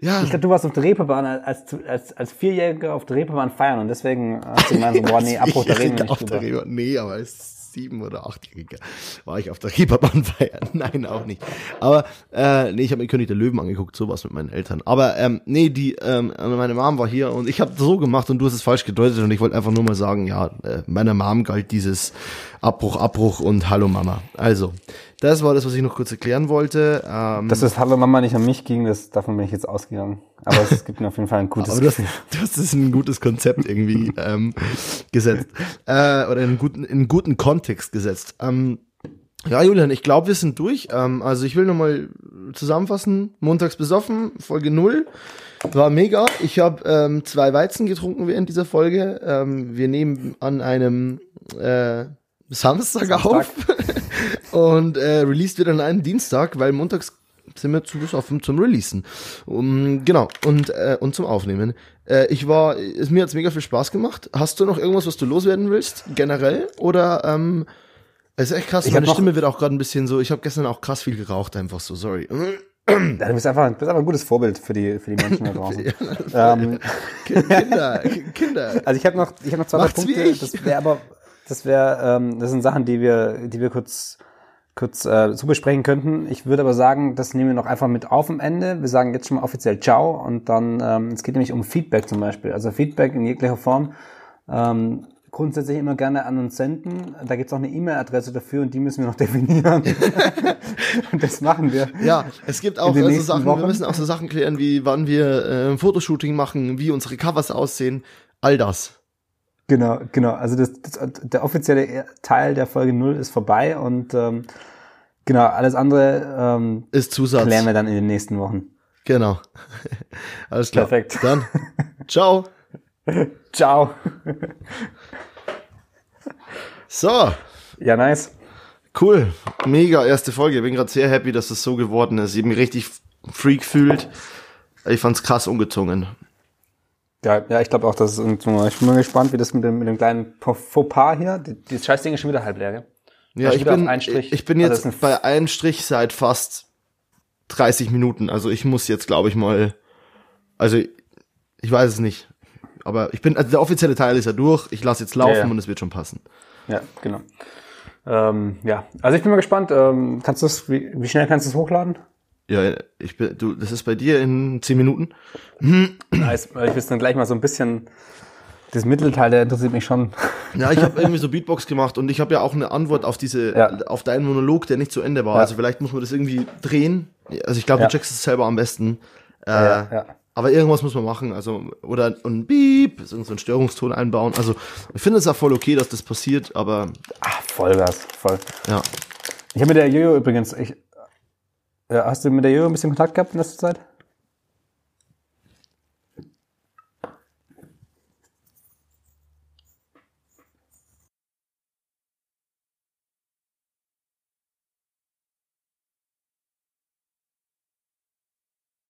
Speaker 2: ja. Ich glaube, du warst auf der Reeperbahn als, als, als Vierjähriger auf der Reeperbahn feiern und deswegen hast du gemeint, so, boah, nee, Abbruch, da reden wir nicht drüber.
Speaker 1: Der nee, aber als sieben oder achtjähriger war ich auf der Reeperbahn feiern. Nein, auch nicht. Aber, äh, nee, ich habe mir König der Löwen angeguckt, sowas mit meinen Eltern. Aber, ähm, nee, die, ähm, meine Mom war hier und ich habe so gemacht und du hast es falsch gedeutet und ich wollte einfach nur mal sagen, ja, äh, meiner Mom galt dieses Abbruch, Abbruch und Hallo Mama. Also, das war das, was ich noch kurz erklären wollte.
Speaker 2: Ähm, Dass das Hallo Mama nicht an mich ging, das, davon bin ich jetzt ausgegangen. Aber es gibt mir auf jeden Fall ein gutes
Speaker 1: Aber das, das ist ein gutes Konzept irgendwie ähm, gesetzt. Äh, oder in einen guten, in einen guten Kontext gesetzt. Ähm, ja, Julian, ich glaube, wir sind durch. Ähm, also ich will nochmal zusammenfassen. Montags besoffen, Folge null. War mega. Ich habe ähm, zwei Weizen getrunken während dieser Folge. Ähm, wir nehmen an einem äh, Samstag, Samstag. auf und äh, released wird an einem Dienstag, weil montags sind wir zu offen zum Releasen. Um, genau, und, äh, und zum Aufnehmen. Äh, ich war, es, mir hat's mega viel Spaß gemacht. Hast du noch irgendwas, was du loswerden willst, generell? Oder, ähm, es ist echt krass, ich meine Stimme wird auch gerade ein bisschen so, ich habe gestern auch krass viel geraucht, einfach so, sorry.
Speaker 2: Ja, du bist einfach, bist einfach ein gutes Vorbild für die, für die Menschen da draußen.
Speaker 1: ähm, Kinder, Kinder.
Speaker 2: Also ich habe noch, ich habe noch zwei
Speaker 1: Macht's
Speaker 2: Punkte. Das wäre aber, das wäre, ähm, das sind Sachen, die wir, die wir kurz kurz äh, zu besprechen könnten. Ich würde aber sagen, das nehmen wir noch einfach mit auf am Ende. Wir sagen jetzt schon mal offiziell Ciao und dann, ähm, es geht nämlich um Feedback zum Beispiel. Also Feedback in jeglicher Form. Ähm, grundsätzlich immer gerne an uns senden. Da gibt's auch eine E-Mail-Adresse dafür und die müssen wir noch definieren. und das machen wir.
Speaker 1: Ja, es gibt auch so Sachen, Wochen. wir müssen auch so Sachen klären, wie wann wir äh, Fotoshooting machen, wie unsere Covers aussehen, all das.
Speaker 2: Genau, genau. Also das, das, der offizielle Teil der Folge 0 ist vorbei und ähm, genau, alles andere ähm,
Speaker 1: ist Zusatz.
Speaker 2: klären wir dann in den nächsten Wochen.
Speaker 1: Genau. Alles klar.
Speaker 2: Perfekt.
Speaker 1: Dann ciao.
Speaker 2: ciao.
Speaker 1: so.
Speaker 2: Ja, nice.
Speaker 1: Cool. Mega erste Folge. Ich bin gerade sehr happy, dass es so geworden ist. Ich bin richtig freak fühlt. Ich fand's krass ungezwungen.
Speaker 2: Ja, ja, ich glaube auch, dass es ich bin mal gespannt, wie das mit dem, mit dem kleinen Fauxpas hier, die, die Scheißding ist schon wieder halb leer, gell?
Speaker 1: Ja, ich bin, ich bin jetzt also bei einem Strich seit fast 30 Minuten. Also ich muss jetzt, glaube ich mal, also ich weiß es nicht. Aber ich bin, also der offizielle Teil ist ja durch. Ich lasse jetzt laufen ja, ja. und es wird schon passen.
Speaker 2: Ja, genau. Ähm, ja, also ich bin mal gespannt. Ähm, kannst du wie, wie schnell kannst du es hochladen?
Speaker 1: Ja, ich bin, du, das ist bei dir in zehn Minuten.
Speaker 2: Nice, ich will dann gleich mal so ein bisschen, das Mittelteil, der interessiert mich schon.
Speaker 1: Ja, ich habe irgendwie so Beatbox gemacht und ich habe ja auch eine Antwort auf diese, ja. auf deinen Monolog, der nicht zu Ende war. Ja. Also vielleicht muss man das irgendwie drehen. Also ich glaube, ja. du checkst es selber am besten. Äh, ja, Aber irgendwas muss man machen, also oder ein Beep, so ein Störungston einbauen. Also ich finde es auch voll okay, dass das passiert, aber
Speaker 2: Ach, Vollgas, voll.
Speaker 1: Ja.
Speaker 2: Ich habe mit der Jojo übrigens, ich, ja, hast du mit der Jojo ein bisschen Kontakt gehabt in letzter Zeit?